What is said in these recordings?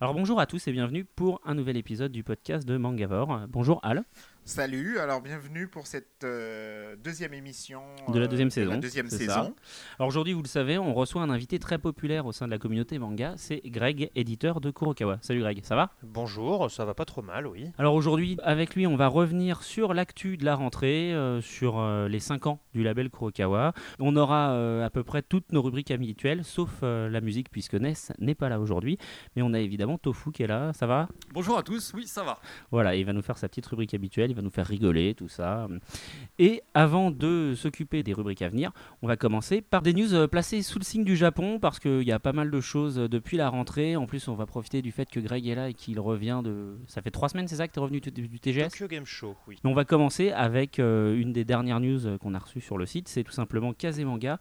Alors bonjour à tous et bienvenue pour un nouvel épisode du podcast de Mangavore. Bonjour Al. Salut, alors bienvenue pour cette euh, deuxième émission De la euh, deuxième saison, la deuxième saison. Alors aujourd'hui, vous le savez, on reçoit un invité très populaire au sein de la communauté manga, c'est Greg, éditeur de Kurokawa. Salut Greg, ça va? Bonjour, ça va pas trop mal, oui. Alors aujourd'hui, avec lui, on va revenir sur l'actu de la rentrée, euh, sur euh, les 5 ans du label Kurokawa. On aura euh, à peu près toutes nos rubriques habituelles, sauf euh, la musique, puisque Ness n'est pas là aujourd'hui. Mais on a évidemment Tofu qui est là, ça va? Bonjour à tous, oui ça va. Voilà, il va nous faire sa petite rubrique habituelle, il va nous faire rigoler, tout ça. Et avant de s'occuper des rubriques à venir, on va commencer par des news euh, placées sous le signe du Japon, parce qu'il y a pas mal de choses euh, depuis la rentrée. En plus, on va profiter du fait que Greg est là et qu'il revient de... Ça fait trois semaines, c'est ça que tu es revenu du, TGS Tokyo Game Show, oui. on va commencer avec euh, une des dernières news qu'on a reçues sur le site, c'est tout simplement Kazemanga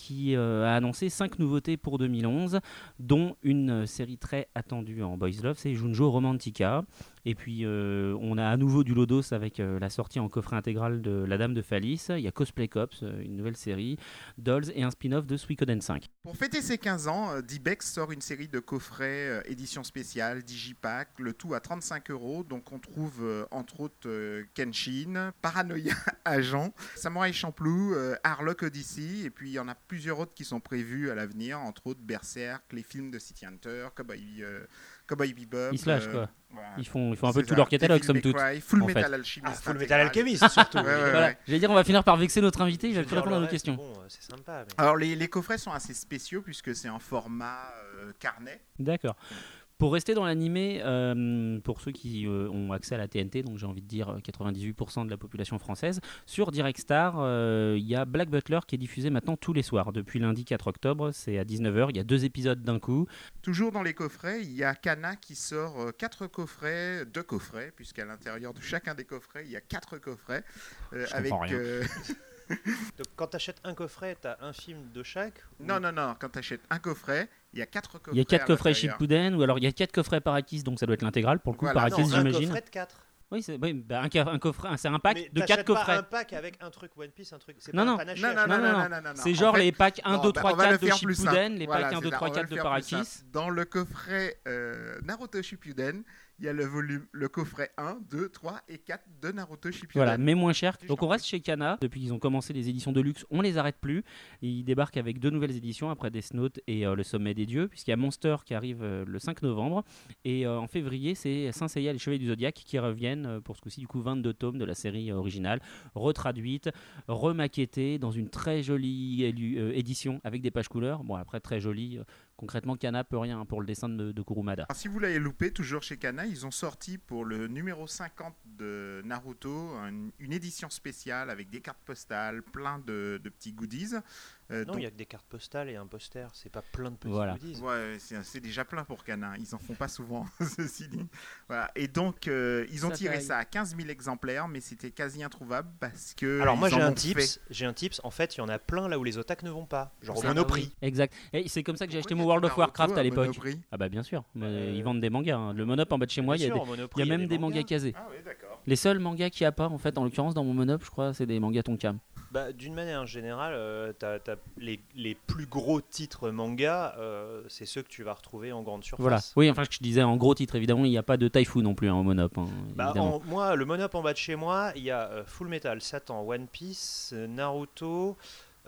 qui euh, a annoncé 5 nouveautés pour 2011, dont une euh, série très attendue en Boys Love, c'est Junjo Romantica. Et puis euh, on a à nouveau du Lodos avec la sortie en coffret intégral de La Dame de Phallis, il y a Cosplay Cops, une nouvelle série, Dolls et un spin-off de Suikoden 5. Pour fêter ses 15 ans, D-Bex sort une série de coffrets euh, édition spéciale, Digipack, le tout à 35 euros. Donc on trouve entre autres Kenshin, Paranoia Agent, Samurai Champloo, Harlock Odyssey, et puis il y en a plusieurs autres qui sont prévus à l'avenir, entre autres Berserk, les films de City Hunter, Cowboy, euh, Cowboy Bebop. Ils se lâchent, euh, quoi. voilà. Ils font, ils font un peu tout ça, leur catalogue, somme toute. Cry, Full en Metal fait. Alchemist. Ah, Full Metal. Alchemist, surtout. Ouais, ouais, ouais. Voilà. J'allais dire, on va finir par vexer notre invité, il va plus répondre à nos questions. Bon, c'est sympa. Mais... Alors les, les coffrets sont assez spéciaux puisque c'est en format euh, carnet. D'accord. Pour rester dans l'animé, euh, pour ceux qui euh, ont accès à la TNT, donc j'ai envie de dire euh, 98% de la population française, sur Direct Star, euh, il y a Black Butler qui est diffusé maintenant tous les soirs. Depuis lundi 4 octobre, c'est à 19h, il y a deux épisodes d'un coup. Toujours dans les coffrets, il y a Kana qui sort euh, quatre coffrets, deux coffrets, puisqu'à l'intérieur de chacun des coffrets, il y a quatre coffrets. euh, Je avec comprends rien. euh, Donc, quand tu achètes un coffret, tu as un film de chaque ou- Non, non, non, quand tu achètes un coffret, il y a quatre coffrets. Il y a quatre coffrets. Shippuden, ou alors il y a quatre coffrets Parakis, donc ça doit être l'intégrale pour le coup, Voilà, Parakis Non, un j'imagine. coffret de 4. Oui, c'est oui, bah, un, un coffret, c'est un pack Mais de quatre pas coffrets. un pack avec un truc One Piece, un truc. C'est Non, pas non. panaché Non, non, non, non, non, non. non. C'est En genre fait, les packs 1, bon, 2, bah, 3, on va le 4 de Shippuden, les packs 1, c'est 2, ça, 3, on va 4 le de. Parakis. Dans le coffret euh, Naruto Shippuden, il y a le volume, le coffret 1, 2, 3 et 4 de Naruto Shippuden. Voilà, mais moins cher. Donc on reste chez Kana. Depuis qu'ils ont commencé les éditions de luxe, on les arrête plus. Ils débarquent avec deux nouvelles éditions après Death Note et euh, Le Sommet des Dieux, puisqu'il y a Monster qui arrive euh, le 5 novembre. Et euh, en février, c'est Saint Seiya et les Chevaliers du Zodiaque qui reviennent pour ce coup-ci, du coup, 22 tomes de la série originale, retraduite, remaquettée dans une très jolie édition avec des pages couleurs. Bon, après, très jolie. Concrètement, Kana peut rien pour le dessin de, Kurumada. Si vous l'avez loupé, toujours chez Kana, ils ont sorti pour le numéro 50 de Naruto un- une édition spéciale avec des cartes postales, plein de petits goodies. Euh, Non, donc- il y a que des cartes postales et un poster. C'est pas plein de petits Voilà. goodies. Ouais, c'est c'est déjà plein pour Kana. Ils en font pas souvent, ceci dit. Voilà. Et donc, euh, ils ont Ça tiré taille. ça à 15 000 exemplaires, mais c'était quasi introuvable parce que. Alors moi j'ai un tips, j'ai un tips. En fait, il y en a plein là où les otaques ne vont pas, genre au Monoprix. Exact. Et c'est comme ça que j'ai acheté mon World of Warcraft à l'époque. Monoprix Ah bah bien sûr, mais Euh, ils vendent des mangas. hein. Le Monop en bas de chez moi, y il y a même des mangas casés. Ah oui, d'accord. Les seuls mangas qu'il n'y a pas, en fait, en l'occurrence dans mon Monop, je crois, c'est des mangas Tonkam. Bah, D'une manière générale, euh, les, les plus gros titres manga, euh, c'est ceux que tu vas retrouver en grande surface. Voilà. Oui, enfin, je disais en gros titre, évidemment, il n'y a pas de Typhoon non plus hein, au Monop. hein, Bah, en- moi, le monop en bas de chez moi, il y a euh, Full Metal, Satan, One Piece, euh, Naruto,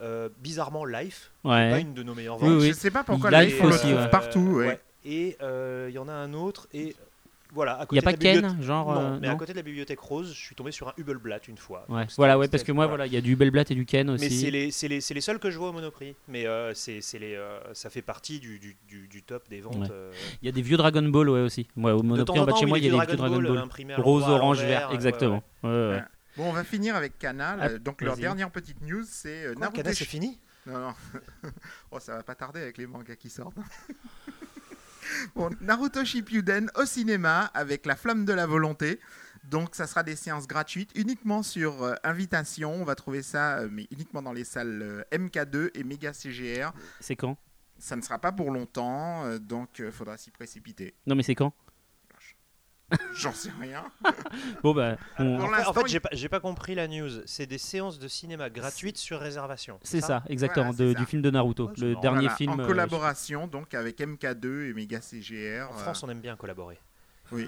euh, bizarrement Life, Ouais. pas une de nos meilleures ventes. oui. Je sais pas pourquoi là, le on le trouve partout. ouais. ouais. Et euh, il y en a un autre, et voilà. À Il n'y a pas Ken, bibliothèque- genre. Non, euh, mais à côté de la bibliothèque rose, je suis tombé sur un Hubelblatt une fois. Ouais. Voilà, ouais, parce que moi, voilà, il y a du Bellblatt et du Ken aussi. Mais c'est les, c'est les, c'est les seuls que je vois au Monoprix. Mais euh, c'est, c'est les, euh, ça fait partie du, du, du, du top des ventes. Ouais. euh. Il y a des vieux Dragon Ball, ouais, aussi. Moi, au Monoprix, en bas de chez moi, il y a des vieux Dragon Ball, Rose, orange, vert, ouais, exactement. ouais. Ouais, ouais. Ouais. Bon, on va finir avec Kana. Ah. Donc, leur dernière petite news, c'est Naruto. Kana, c'est fini? Non, non. oh, ça va pas tarder avec les mangas qui sortent. bon, Naruto Shippuden au cinéma avec La Flamme de la Volonté. Donc, ça sera des séances gratuites uniquement sur euh, invitation. On va trouver ça, euh, mais uniquement dans les salles euh, MK2 et Mega CGR. C'est quand? Ça ne sera pas pour longtemps, donc il faudra s'y précipiter. Non, mais c'est quand? J'en sais rien. Bon, bah, on- En fait, il- j'ai pas, j'ai pas compris la news. C'est des séances de cinéma gratuites sur réservation. c'est ça, exactement, Voilà, c'est de- ça. du film de Naruto, Ouais, le dernier Voilà, film. en euh, collaboration donc avec MK2 et Mega CGR. En France, on aime bien collaborer. euh, oui.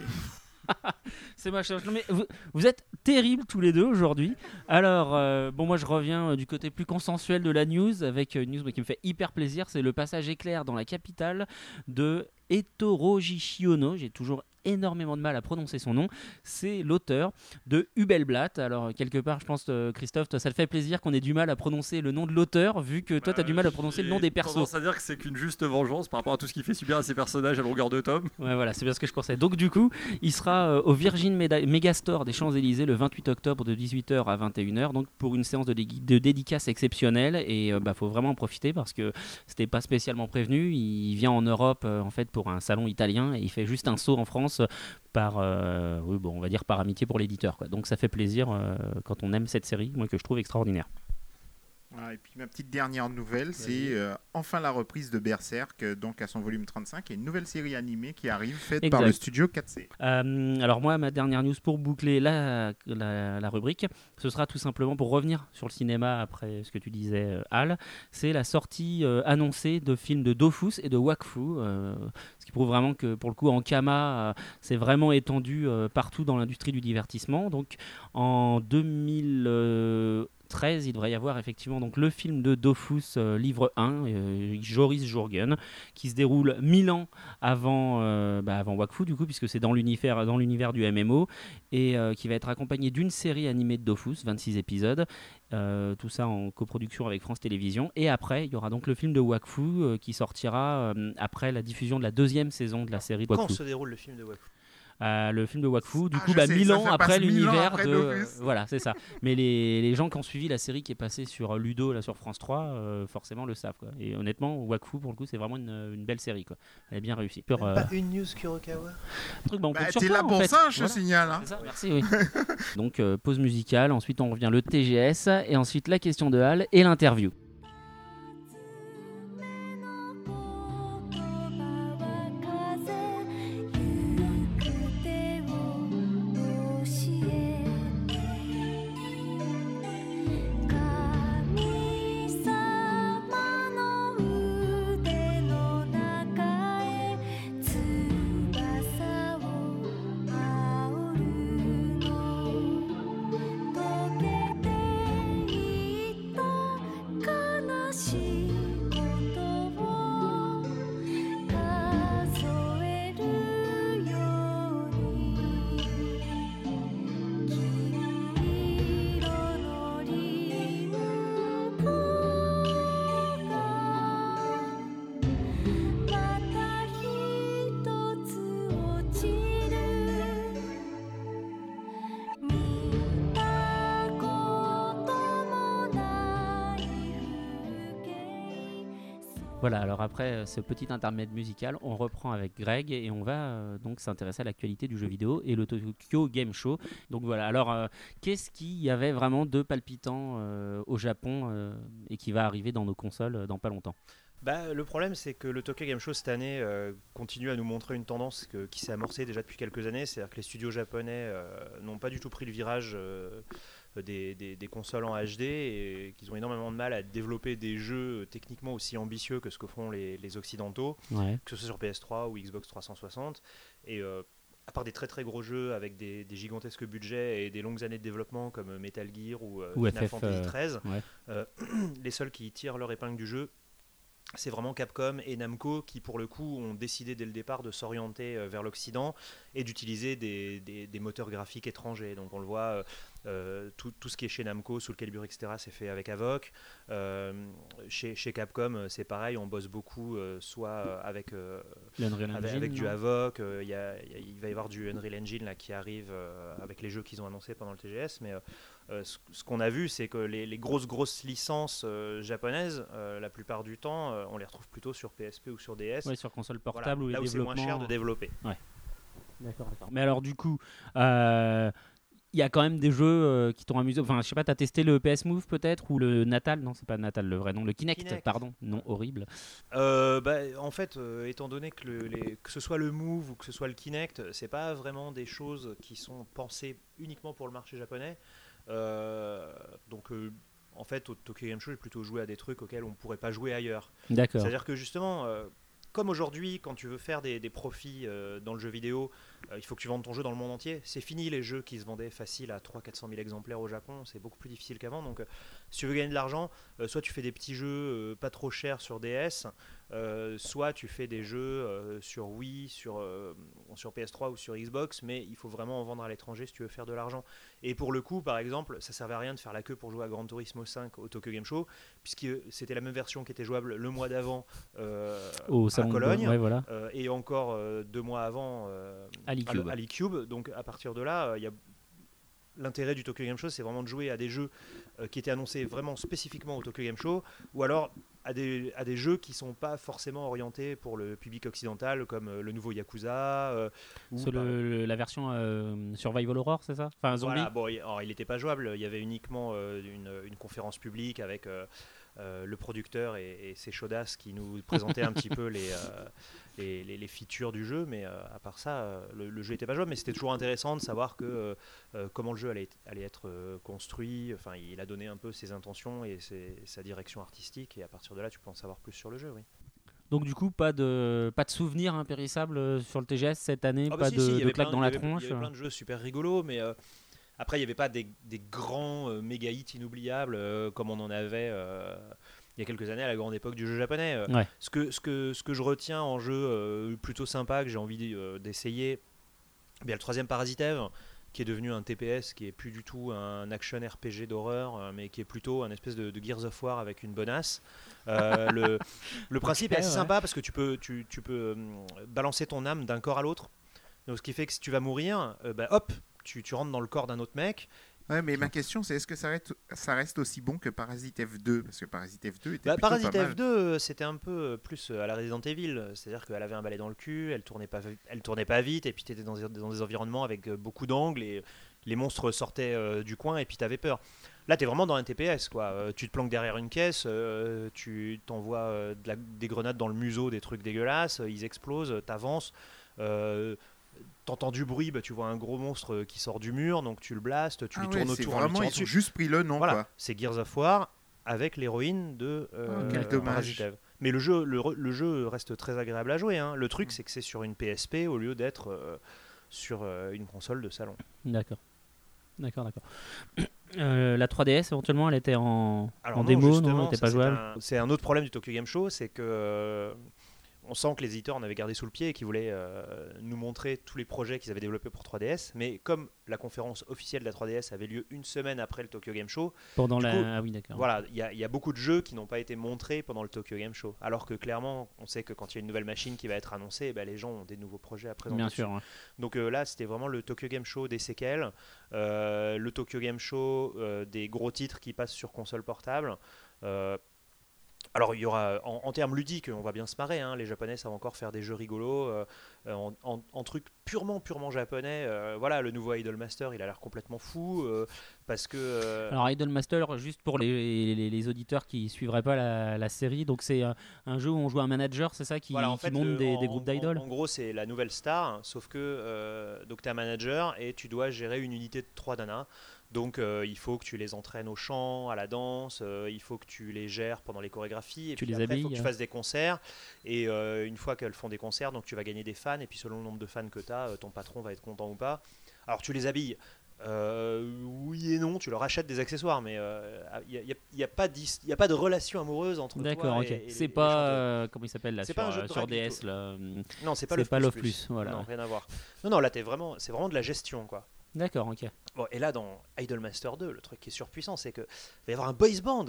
C'est ma charge. Non, mais vous, vous êtes terribles tous les deux aujourd'hui. Alors, euh, bon, moi je reviens euh, du côté plus consensuel de la news avec une news moi, qui me fait hyper plaisir. C'est le passage éclair dans la capitale de Ettoro Shiono. J'ai toujours énormément de mal à prononcer son nom. C'est l'auteur de Hubelblatt. Alors, quelque part, je pense, euh, Christophe, toi, ça te fait plaisir qu'on ait du mal à prononcer le nom de l'auteur, vu que toi, tu as du mal à prononcer le nom des persos. Tendance à dire que c'est qu'une juste vengeance par rapport à tout ce qu'il fait subir à ses personnages à longueur de tome. Ouais, voilà, c'est bien ce que je pensais. Donc, du coup, il sera euh, au Virgin Megastore des Champs-Élysées le 28 octobre de 18h à 21h, donc pour une séance de, dé- de dédicace exceptionnelle. Et il bah, faut vraiment en profiter parce que c'était pas spécialement prévenu. Il vient en Europe euh, en fait pour un salon italien et il fait juste un saut en France par, euh, dire par amitié pour l'éditeur. Donc, ça fait plaisir euh, quand on aime cette série, moi que je trouve extraordinaire. Et puis ma petite dernière nouvelle, c'est euh, enfin la reprise de Berserk, euh, donc à son volume 35, et une nouvelle série animée qui arrive, faite par le studio 4C. Euh, alors moi, ma dernière news pour boucler la, la, la rubrique, ce sera tout simplement pour revenir sur le cinéma après ce que tu disais, Al. C'est la sortie euh, annoncée de films de Dofus et de Wakfu, ce qui prouve vraiment que pour le coup, en Kama, euh, c'est vraiment étendu partout dans l'industrie du divertissement. Donc en 2013, il devrait y avoir effectivement donc le film de Dofus, euh, livre 1, euh, Joris Jourgen, qui se déroule 1000 ans avant, euh, bah, avant Wakfu, du coup, puisque c'est dans l'univers, dans l'univers du MMO, et qui va être accompagné d'une série animée de Dofus, 26 épisodes, tout ça en coproduction avec France Télévisions. Et après, il y aura donc le film de Wakfu qui sortira après la diffusion de la deuxième saison de la série de Quand Wakfu. se déroule le film de Wakfu? Euh, le film de Wakfu, du Ah, coup, bah, sais, 1000 ça ans après passe 1000 ans l'univers de. Voilà, c'est ça. Mais les, les gens qui ont suivi la série qui est passée sur Ludo, là, sur France 3, euh, forcément le savent. Quoi. Et honnêtement, Wakfu, pour le coup, c'est vraiment une, une belle série. Quoi. Elle est bien réussie. Sur, euh, Pas une news Kurokawa un truc, bah, Bah, T'es toi, là en pour fait. ça, je Voilà. signale. hein. C'est ça, merci, oui. Donc, euh, pause musicale, ensuite on revient le TGS, et ensuite la question de Hal et l'interview. Voilà, alors après euh, ce petit intermède musical, on reprend avec Greg et on va euh, donc s'intéresser à l'actualité du jeu vidéo et le Tokyo Game Show. Donc voilà, alors euh, qu'est-ce qu'il y avait vraiment de palpitant au Japon et qui va arriver dans nos consoles dans pas longtemps? Bah, le problème, c'est que le Tokyo Game Show cette année continue à nous montrer une tendance qui s'est amorcée déjà depuis quelques années. C'est-à-dire que les studios japonais n'ont pas du tout pris le virage des, des- des consoles en HD et qu'ils ont énormément de mal à développer des jeux techniquement aussi ambitieux que ce que font les, les Occidentaux, Ouais. que ce soit sur PS3 ou Xbox 360. Et euh, à part des très très gros jeux avec des, des gigantesques budgets et des longues années de développement comme Metal Gear ou, euh, Ou Final FF, Fantasy euh, 13, ouais. euh, les seuls qui tirent leur épingle du jeu, c'est vraiment Capcom et Namco qui, pour le coup, ont décidé dès le départ de s'orienter vers l'Occident et d'utiliser des, des- des moteurs graphiques étrangers. Donc on le voit, tout, tout ce qui est chez Namco, Soul Calibur, etc., c'est fait avec Avoc. Euh, chez, chez Capcom, euh, c'est pareil, on bosse beaucoup, euh, soit euh, avec, euh, avec, Engine, avec du Avoc, euh, il y a- il y a- il va y avoir du Unreal Engine là, qui arrive euh, avec les jeux qu'ils ont annoncés pendant le TGS, mais euh, euh, ce, ce qu'on a vu, c'est que les, les grosses grosses licences euh, japonaises, euh, la plupart du temps, euh, on les retrouve plutôt sur PSP ou sur DS. Ouais, sur console Voilà, portable où là les où c'est moins cher de développer. D'accord, d'accord. Mais alors du coup, euh, il y a quand même des jeux euh, qui t'ont amusé. Enfin, je sais pas, t'as testé le PS Move peut-être ou le Natal? Non, c'est pas Natal le vrai nom, le Kinect, Kinect. pardon. Non, horrible. Euh, bah, en fait, euh, étant donné que, le- les- que ce soit le Move ou que ce soit le Kinect, c'est pas vraiment des choses qui sont pensées uniquement pour le marché japonais. Euh, donc, euh, en fait, au Tokyo Game Show, j'ai plutôt joué à des trucs auxquels on pourrait pas jouer ailleurs. D'accord. C'est-à-dire que justement, euh, comme aujourd'hui, quand tu veux faire des, profits euh, dans le jeu vidéo, euh, il faut que tu vendes ton jeu dans le monde entier. C'est fini les jeux qui se vendaient facile à 300-400 000 exemplaires au Japon, c'est beaucoup plus difficile qu'avant. Donc, euh, si tu veux gagner de l'argent, euh, soit tu fais des petits jeux euh, pas trop chers sur DS, euh, soit tu fais des jeux sur Wii, sur, euh, sur PS3 ou sur Xbox, mais il faut vraiment en vendre à l'étranger si tu veux faire de l'argent. Et pour le coup, par exemple, ça servait à rien de faire la queue pour jouer à Gran Turismo 5 au Tokyo Game Show, puisque c'était la même version qui était jouable le mois d'avant Au à salon de- Cologne. Ouais, voilà. euh, et encore deux mois avant À l'eCube. Donc à partir de là, il y a l'intérêt du Tokyo Game Show, c'est vraiment de jouer à des jeux euh, qui étaient annoncés vraiment spécifiquement au Tokyo Game Show, ou alors à des, à des jeux qui sont pas forcément orientés pour le public occidental, comme euh, le nouveau Yakuza. euh, ou le- le- la version Survival Horror, c'est ça? Enfin, zombie? Voilà, bon, il- alors, il n'était pas jouable. Il y avait uniquement une, une conférence publique avec euh, le producteur et, et ses chaudasses qui nous présentaient un petit peu les, euh, les, les- les features du jeu. Mais euh, à part ça, le, le jeu n'était pas jouable. Mais c'était toujours intéressant de savoir que, comment le jeu allait, allait être construit. Enfin, il a donné un peu ses intentions et ses- sa direction artistique. Et à partir de là, tu peux en savoir plus sur le jeu. Oui. Donc du coup, pas de pas de souvenirs impérissables sur le TGS cette année, Ah bah pas si, de, si, de claques dans la tronche. Il y avait plein de jeux super rigolos, mais euh, après, il n'y avait pas des, des grands euh, méga hits inoubliables euh, comme on en avait euh, il y a quelques années à la grande époque du jeu japonais. Euh, Ouais. Ce, que, ce, que, ce que je retiens en jeu plutôt sympa, que j'ai envie d'essayer, bien, le troisième Parasite Eve, qui est devenu un TPS, qui est plus du tout un action RPG d'horreur, mais qui est plutôt un espèce de, de Gears of War avec une bonasse. Euh, le, le principe est assez sympa parce que tu peux, tu, tu peux balancer ton âme d'un corps à l'autre. Donc, ce qui fait que si tu vas mourir, euh, bah, hop, tu, tu rentres dans le corps d'un autre mec. Ouais, mais ma question, c'est est-ce que ça reste, ça reste aussi bon que Parasite F2 Parce que Parasite F2 était Bah, Parasite pas mal. F2, euh, c'était un peu euh, plus euh, à la Resident Evil, c'est-à-dire qu'elle avait un balai dans le cul, elle tournait pas, elle tournait pas vite, et puis tu étais dans, des- dans des environnements avec euh, beaucoup d'angles, et les monstres sortaient euh, du coin, et puis tu avais peur. Là, tu es vraiment dans un TPS, quoi. Euh, tu te planques derrière une caisse, euh, tu t'envoies de des grenades dans le museau, des trucs dégueulasses, ils explosent, t'avances. T'entends du bruit, bah, tu vois un gros monstre euh, qui sort du mur, donc tu le blastes, tu Ah lui ouais, tournes autour vraiment, ils ont juste pris le nom, Voilà, c'est Gears of War avec l'héroïne de euh, Oh, quel dommage. Mais le jeu, le, le jeu reste très agréable à jouer. hein. Le Mm. truc, c'est que c'est sur une PSP au lieu d'être euh, sur euh, une console de salon. D'accord. D'accord, d'accord. Euh, la 3DS éventuellement, elle était en, Alors en non, démo, non, justement, elle était pas c'est jouable. un- C'est un autre problème du Tokyo Game Show, c'est que euh, on sent que les éditeurs en avaient gardé sous le pied et qu'ils voulaient euh, nous montrer tous les projets qu'ils avaient développés pour 3DS. Mais comme la conférence officielle de la 3DS avait lieu une semaine après le Tokyo Game Show, Pendant la. coup, ah oui. Voilà, il y, a- il y a beaucoup de jeux qui n'ont pas été montrés pendant le Tokyo Game Show. Alors que clairement, on sait que quand il y a une nouvelle machine qui va être annoncée, ben, les gens ont des nouveaux projets à présenter. Bien dessus. sûr. ouais. Donc euh, là, c'était vraiment le Tokyo Game Show des séquelles, euh, le Tokyo Game Show des gros titres qui passent sur console portable. Euh, alors il y aura, en, en termes ludiques, on va bien se marrer. hein. les Japonais savent encore faire des jeux rigolos, euh, euh, en, en- en trucs purement, purement japonais. euh, voilà, le nouveau Idol Master, il a l'air complètement fou euh, parce que. Alors Idolmaster, juste pour les, les, les auditeurs qui suivraient pas la, la série, donc c'est un, jeu où on joue un manager, c'est ça, qui, Voilà, en qui fait, monte le- des, groupes d'idoles En, gros, c'est la nouvelle star, sauf que donc tu es un manager et tu dois gérer une unité de trois nanas. Donc euh, il faut que tu les entraînes au chant, à la danse, euh, il faut que tu les gères pendant les chorégraphies, et Tu puis les après, il faut que tu fasses des concerts. Et euh, une fois qu'elles font des concerts, donc tu vas gagner des fans, et puis selon le nombre de fans que tu as, ton patron va être content ou pas. Alors tu les habilles. oui et non, tu leur achètes des accessoires, mais il n'y a, y a pas d'his- y a pas de relation amoureuse entre toi D'accord, ok. C'est pas. comment il s'appelle là C'est sur, pas un jeu de sur DS là Non, c'est pas le pas Love plus. Plus, voilà, Non, rien à voir. Non, non, là, t'es vraiment, c'est vraiment de la gestion, quoi. D'accord, ok. Bon, et là, dans Idolmaster 2, le truc qui est surpuissant, c'est que il va y avoir un boys band.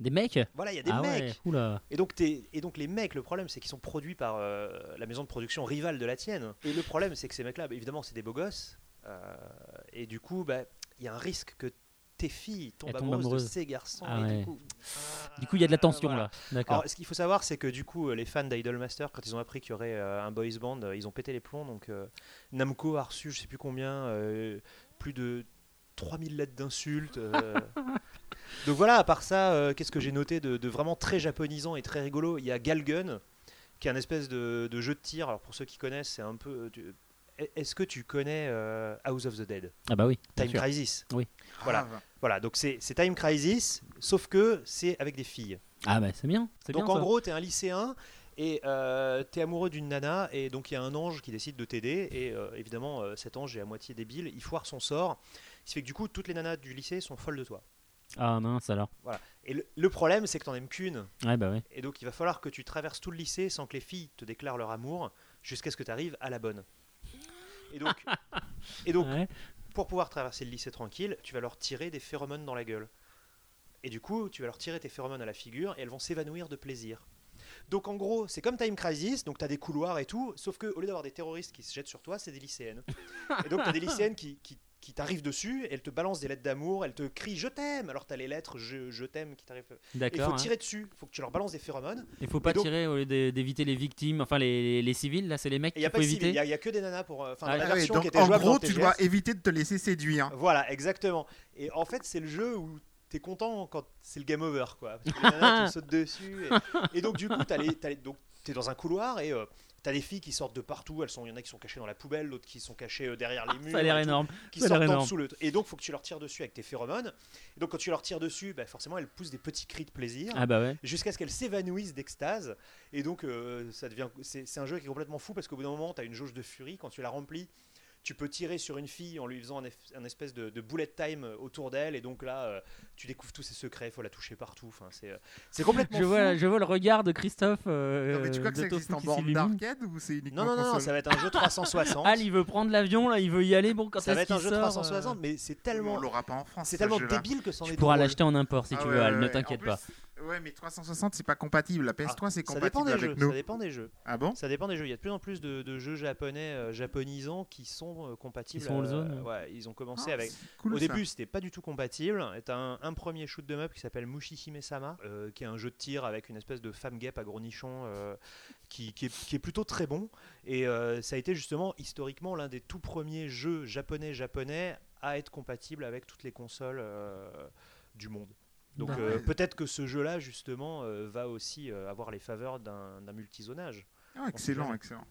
Des mecs Voilà, il y a des Ah mecs. ouais, oula. Et donc, t'es- et donc les mecs, le problème, c'est qu'ils sont produits par euh, la maison de production rivale de la tienne. Et le problème, c'est que ces mecs-là, bah, évidemment, c'est des beaux gosses. euh, et du coup, bah, il y a un risque que tes filles tombent tombent amoureuses, amoureuses. de ces garçons. Ah et ouais. du coup, il y a de la tension voilà. là. D'accord. Ce qu'il faut savoir, c'est que du coup, euh, les fans d'Idolmaster, quand ils ont appris qu'il y aurait euh, un boys band, euh, ils ont pété les plombs. Donc, euh, Namco a reçu, je sais plus combien, euh, plus de 3000 lettres d'insultes. Donc voilà, à part ça, qu'est-ce que j'ai noté de, de vraiment très japonisant et très rigolo? Il y a Galgun, qui est un espèce de, de jeu de tir. Alors pour ceux qui connaissent, c'est un peu. tu- Est-ce que tu connais euh, House of the Dead? Ah bah oui. Time sûr. Crisis Oui. Voilà. Voilà, donc c'est Time Crisis, sauf que c'est avec des filles. Ah bah c'est bien. c'est Donc bien, en ça. gros, t'es un lycéen et euh, t'es amoureux d'une nana et donc il y a un ange qui décide de t'aider et euh, évidemment euh, cet ange est à moitié débile, il foire son sort, ce qui fait que du coup toutes les nanas du lycée sont folles de toi. Ah mince alors. Et le, le problème c'est que t'en aimes qu'une Ouais bah ouais. et donc il va falloir que tu traverses tout le lycée sans que les filles te déclarent leur amour jusqu'à ce que tu arrives à la bonne. Et donc, et donc Ouais. pour pouvoir traverser le lycée tranquille, tu vas leur tirer des phéromones dans la gueule. Et du coup, tu vas leur tirer tes phéromones à la figure et elles vont s'évanouir de plaisir. Donc en gros, c'est comme Time Crisis, donc tu as des couloirs et tout, sauf que au lieu d'avoir des terroristes qui se jettent sur toi, c'est des lycéennes. Et donc tu as des lycéennes qui, qui, qui t'arrivent dessus, elles te balancent des lettres d'amour, elles te crient je t'aime, alors tu as les lettres je, je t'aime qui t'arrivent. Il faut D'accord. hein. tirer dessus, il faut que tu leur balances des phéromones. Il faut pas donc- tirer au lieu d'é- d'éviter les victimes, enfin les, les, les civils, là c'est les mecs qu'il pas faut civil, éviter. il y, a- il y a que des nanas pour. euh, Enfin, Ah, la Ah version donc, qui était en gros, tu dois éviter de te laisser séduire. Voilà, exactement. Et en fait, c'est le jeu où t'es content quand c'est le game over, quoi. Parce que les nanas te sautent dessus. Et, et donc, du coup, t'as les, t'as les- donc, t'es dans un couloir et euh, t'as des filles qui sortent de partout. Elles sont, il y en a qui sont cachées dans la poubelle, d'autres qui sont cachées euh, derrière les murs. Ça a l'air énorme. Qui ça sortent en énorme. dessous le. Et donc, faut que tu leur tires dessus avec tes phéromones. Et donc, quand tu leur tires dessus, bah, forcément, elles poussent des petits cris de plaisir. Ah bah ouais. Jusqu'à ce qu'elles s'évanouissent d'extase. Et donc, euh, ça devient, c'est, c'est un jeu qui est complètement fou parce qu'au bout d'un moment, tu as une jauge de furie. Quand tu la remplis, tu peux tirer sur une fille en lui faisant un, eff- un espèce de, de bullet time autour d'elle. Et donc là, euh, tu découvres tous ses secrets. Il faut la toucher partout. Enfin, c'est, euh, c'est complètement Je fou. vois, je vois le regard de Christophe. euh, Non, mais tu crois que ça existe en borne d'arcade ou c'est uniquement Non, non, non, ça va être un jeu 360. Al, il veut prendre l'avion, là, il veut y aller. Bon, quand ça va être un jeu sort, 360, euh, mais c'est tellement, On l'aura pas en France. c'est ce tellement débile que c'en est Tu pourras l'acheter en import si Ah tu ouais, veux, Al, ouais, ne t'inquiète En pas. plus, Ouais, mais 360, c'est pas compatible. La PS3, c'est compatible des avec jeux. nous. Ça dépend des jeux. Ah bon? Ça dépend des jeux. Il y a de plus en plus de, de jeux japonais euh, japonisants qui sont euh, compatibles. Sont all euh, zone. ouais, ils ont commencé Ah, avec. c'est cool, Au ça. début, c'était pas du tout compatible. T'as un, un premier shoot de up qui s'appelle Mushihime-sama, euh, qui est un jeu de tir avec une espèce de femme guêpe à gros nichons, euh, qui, qui est, qui est plutôt très bon. Et euh, ça a été justement historiquement l'un des tout premiers jeux japonais-japonais à être compatible avec toutes les consoles euh, du monde. Donc D'accord. euh, peut-être que ce jeu-là, justement, euh, va aussi euh, avoir les faveurs d'un d'un multizonage. Ah, excellent, jamais. excellent.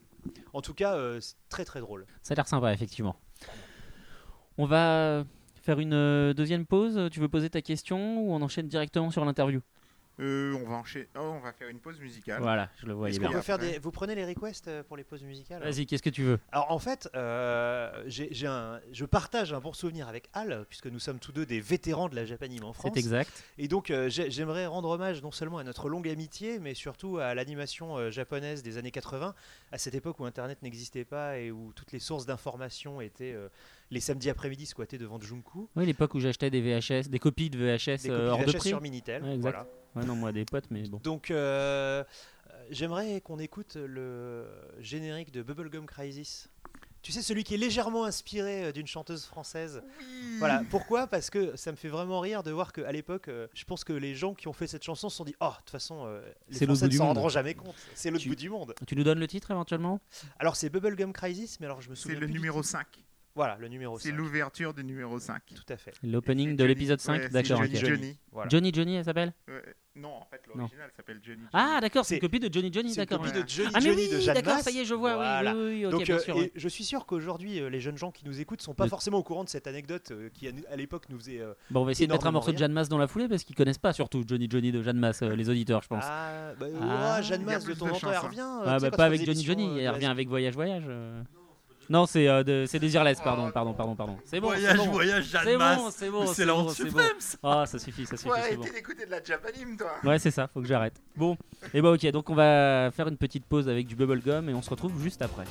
En tout cas, euh, c'est très très drôle. Ça a l'air sympa, effectivement. On va faire une euh, deuxième pause. Tu veux poser ta question ou on enchaîne directement sur l'interview? Euh, on va enchaîner. Oh, on va faire une pause musicale. Voilà, je le voyais Est-ce bien. qu'on peut faire des... Vous prenez les requests euh, pour les pauses musicales Vas-y, qu'est-ce que tu veux? Alors en fait, euh, un, je partage un bon souvenir avec Al, puisque nous sommes tous deux des vétérans de la Japanime en France. C'est exact. Et donc euh, j'ai- j'aimerais rendre hommage non seulement à notre longue amitié, mais surtout à l'animation euh, japonaise des années 80, à cette époque où Internet n'existait pas et où toutes les sources d'information étaient euh, les samedis après-midi squattés devant Junku. Oui, l'époque où j'achetais des VHS, des copies de VHS Des euh, copies hors de VHS prix. sur Minitel. Ouais, exact. voilà. Ouais, non, moi des potes, mais bon. Donc euh, j'aimerais qu'on écoute le générique de Bubblegum Crisis. Tu sais, celui qui est légèrement inspiré euh, d'une chanteuse française. Voilà, pourquoi? Parce que ça me fait vraiment rire de voir qu'à l'époque, euh, je pense que les gens qui ont fait cette chanson se sont dit Oh, de toute façon, euh, les C'est Français ne du s'en monde. rendront jamais compte. C'est l'autre Tu- bout du monde. Tu nous donnes le titre éventuellement? Alors, c'est Bubblegum Crisis, mais alors je me C'est souviens. le plus du numéro titre. 5. Voilà, le numéro C'est 5. l'ouverture du numéro 5. Tout à fait. L'opening C'est de l'épisode 5, ouais, c'est d'accord. Johnny ok. Johnny. Voilà. Johnny Johnny, elle s'appelle Ouais, non, en fait, l'original s'appelle Johnny. Johnny. Ah, d'accord, c'est C'est- une copie de Johnny Johnny, C'est une d'accord. copie ouais. de Johnny Ah, mais Johnny de oui, Jeanne d'accord, ça y est, je vois, Voilà. oui, oui, oui, ok, Donc, bien euh, sûr. et je suis sûr qu'aujourd'hui, euh, les jeunes gens qui nous écoutent sont pas Le- forcément au courant de cette anecdote euh, qui, à à l'époque, nous faisait. euh, Bon, on va essayer de mettre un morceau de. Jeanne Masse dans la foulée parce qu'ils connaissent pas surtout Johnny Johnny de Jeanne Masse, euh, les auditeurs, je pense. Ah, bah, Ah. ouais, Jeanne Masse, de temps en temps, elle chansons. revient. euh, Ah, bah pas avec Johnny Johnny, euh, elle de revient avec Voyage Voyage. Non, c'est euh, de- c'est Désirless, pardon, pardon, pardon, pardon. C'est bon, c'est voyage, bon. voyage, C'est bon, c'est bon, c'est bon, c'est bon. Ah, ça suffit, ça suffit, bon. arrêter d'écouter de la Japanime, toi. Ouais, c'est ça, faut que j'arrête. Bon, et bah ok, donc on va faire une petite pause avec du bubblegum et on se retrouve juste après.「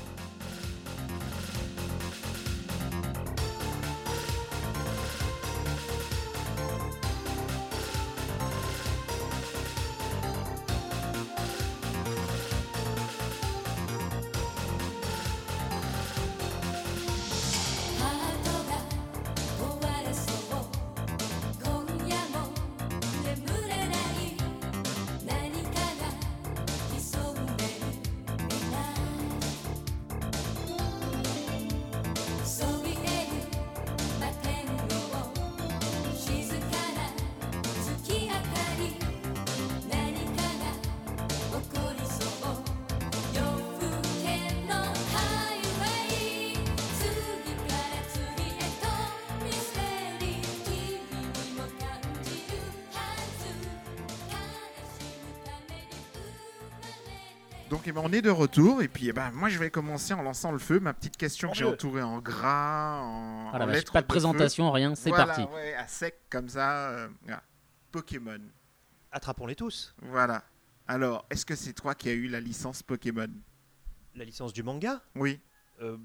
est de retour et puis eh ben, moi je vais commencer en lançant le feu. Ma petite question que j'ai entourée en gras, en, Ah en lettres pas de présentation, rien, c'est Voilà, parti. ouais, à sec comme ça. euh, voilà. Pokémon. Attrapons-les tous. Voilà. Alors, est-ce que c'est toi qui as eu la licence Pokémon? La licence du manga? Oui. Euh,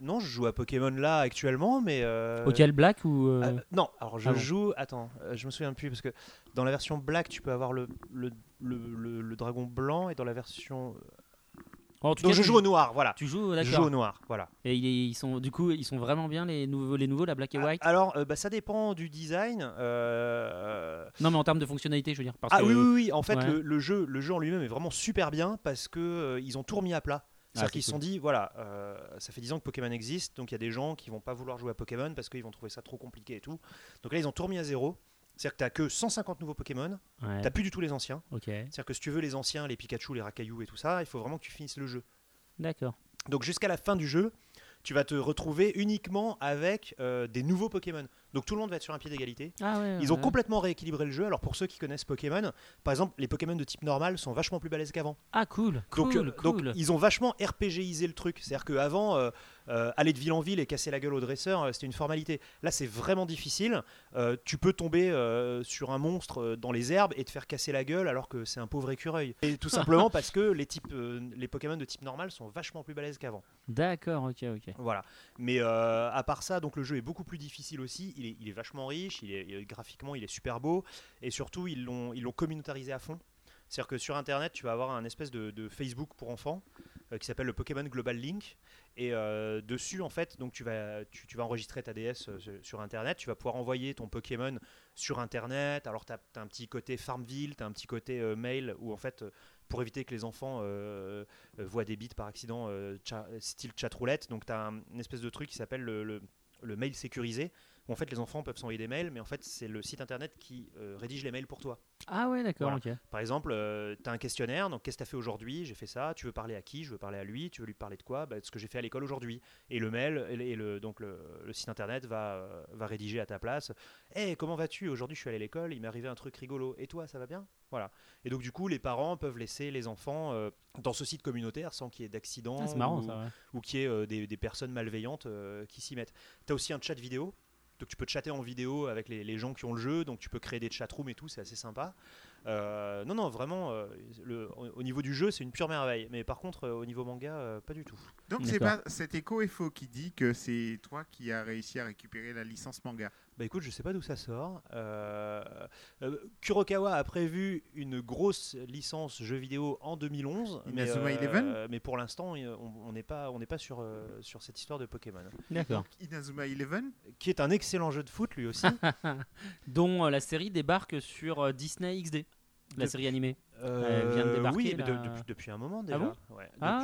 Non, je joue à Pokémon là actuellement, mais. euh, Auquel Black ou. euh, euh, non, alors je ah bon. joue. Attends, euh, je me souviens plus parce que dans la version black, tu peux avoir le, le, le, le- le dragon blanc et dans la version. En tout Donc cas, je tu joue au noir, voilà. Tu joues, Je joue d'accord. au noir, voilà. Et ils, sont, du coup, ils sont vraiment bien les nouveaux, les nouveaux, la Black et Ah, White? Alors, euh, bah, ça dépend du design. euh, Non, mais en termes de fonctionnalité, je veux dire. Parce Ah que- oui, oui, oui. En fait, ouais. le, le jeu, le jeu en lui-même est vraiment super bien parce que euh, ils ont tout remis à plat. C'est-à-dire Ah, c'est qu'ils se sont dit, voilà, euh, ça fait 10 ans que Pokémon existe, donc il y a des gens qui vont pas vouloir jouer à Pokémon parce qu'ils vont trouver ça trop compliqué et tout. Donc là, ils ont tout remis à zéro. C'est-à-dire que tu que 150 nouveaux Pokémon, Ouais, t'as plus du tout les anciens. C'est-à-dire que si tu veux les anciens, les Pikachu, les Rakayu et tout ça, il faut vraiment que tu finisses le jeu. d'accord. Donc jusqu'à la fin du jeu, tu vas te retrouver uniquement avec euh, des nouveaux Pokémon. Donc tout le monde va être sur un pied d'égalité. Ah ouais. Ils ont ouais. complètement rééquilibré le jeu. Alors pour ceux qui connaissent Pokémon, par exemple, les Pokémon de type normal sont vachement plus balèzes qu'avant. Ah cool, Donc, cool, euh, cool. donc ils ont vachement RPGisé le truc. C'est-à-dire qu'avant, euh, euh, aller de ville en ville et casser la gueule au dresseur, c'était une formalité. Là, c'est vraiment difficile. Tu peux tomber sur un monstre dans les herbes et te faire casser la gueule alors que c'est un pauvre écureuil. Et tout simplement parce que les, types, les Pokémon de type normal sont vachement plus balèzes qu'avant. D'accord, ok, ok. Voilà. Mais à part ça, donc le jeu est beaucoup plus difficile aussi. Il est, vachement riche. Il est, graphiquement, il est super beau. Et surtout, ils l'ont, ils l'ont communautarisé à fond. C'est-à-dire que sur Internet, tu vas avoir un espèce de, Facebook pour enfants euh, qui s'appelle le Pokémon Global Link. Et euh, dessus, en fait, donc tu vas, tu, vas enregistrer ta DS euh, sur- Internet. Tu vas pouvoir envoyer ton Pokémon sur Internet. Alors, tu as, un petit côté Farmville, tu as un petit côté mail où, en fait, pour éviter que les enfants voient des bits par accident, style chatroulette, donc tu as une espèce de truc qui s'appelle le, le- le mail sécurisé. Où en fait, les enfants peuvent s'envoyer des mails, mais en fait, c'est le site internet qui euh, rédige les mails pour toi. Ah ouais, d'accord, Voilà. Par exemple, tu as un questionnaire, donc qu'est-ce que tu as fait aujourd'hui? J'ai fait ça. Tu veux parler à qui? Je veux parler à lui. Tu veux lui parler de quoi? Bah, De ce que j'ai fait à l'école aujourd'hui. Et le mail, et le, donc le, le site internet va, euh, va rédiger à ta place. Hé, comment vas-tu? Aujourd'hui, je suis allé à l'école, il m'est arrivé un truc rigolo. Et toi, ça va bien? Voilà. Et donc, du coup, les parents peuvent laisser les enfants euh, dans ce site communautaire sans qu'il y ait d'accident Ah, ou, ça, ouais. ou qu'il y ait euh, des, des personnes malveillantes euh, qui s'y mettent. Tu as aussi un chat vidéo. Donc tu peux chatter en vidéo avec les, les gens qui ont le jeu, donc tu peux créer des chatrooms et tout, c'est assez sympa. Euh, non, non, vraiment, euh, le- au, au niveau du jeu, c'est une pure merveille. Mais par contre, euh, au niveau manga, euh, pas du tout. Donc c'est pas cet écho est faux qui dit que c'est toi qui as réussi à récupérer la licence manga. Bah écoute, je sais pas d'où ça sort. Euh, euh, Kurokawa a prévu une grosse licence jeu vidéo en 2011. mais, Inazuma euh, Eleven mais pour l'instant, on on n'est pas, on n'est pas sur, euh, sur cette histoire de Pokémon. D'accord. Inazuma Eleven Qui est un excellent jeu de foot lui aussi. Dont euh, la série débarque sur euh, Disney XD, la série animée. Euh, vient de débarquer, oui, mais de- là. depuis, depuis un moment déjà. bon Ouais, Ah,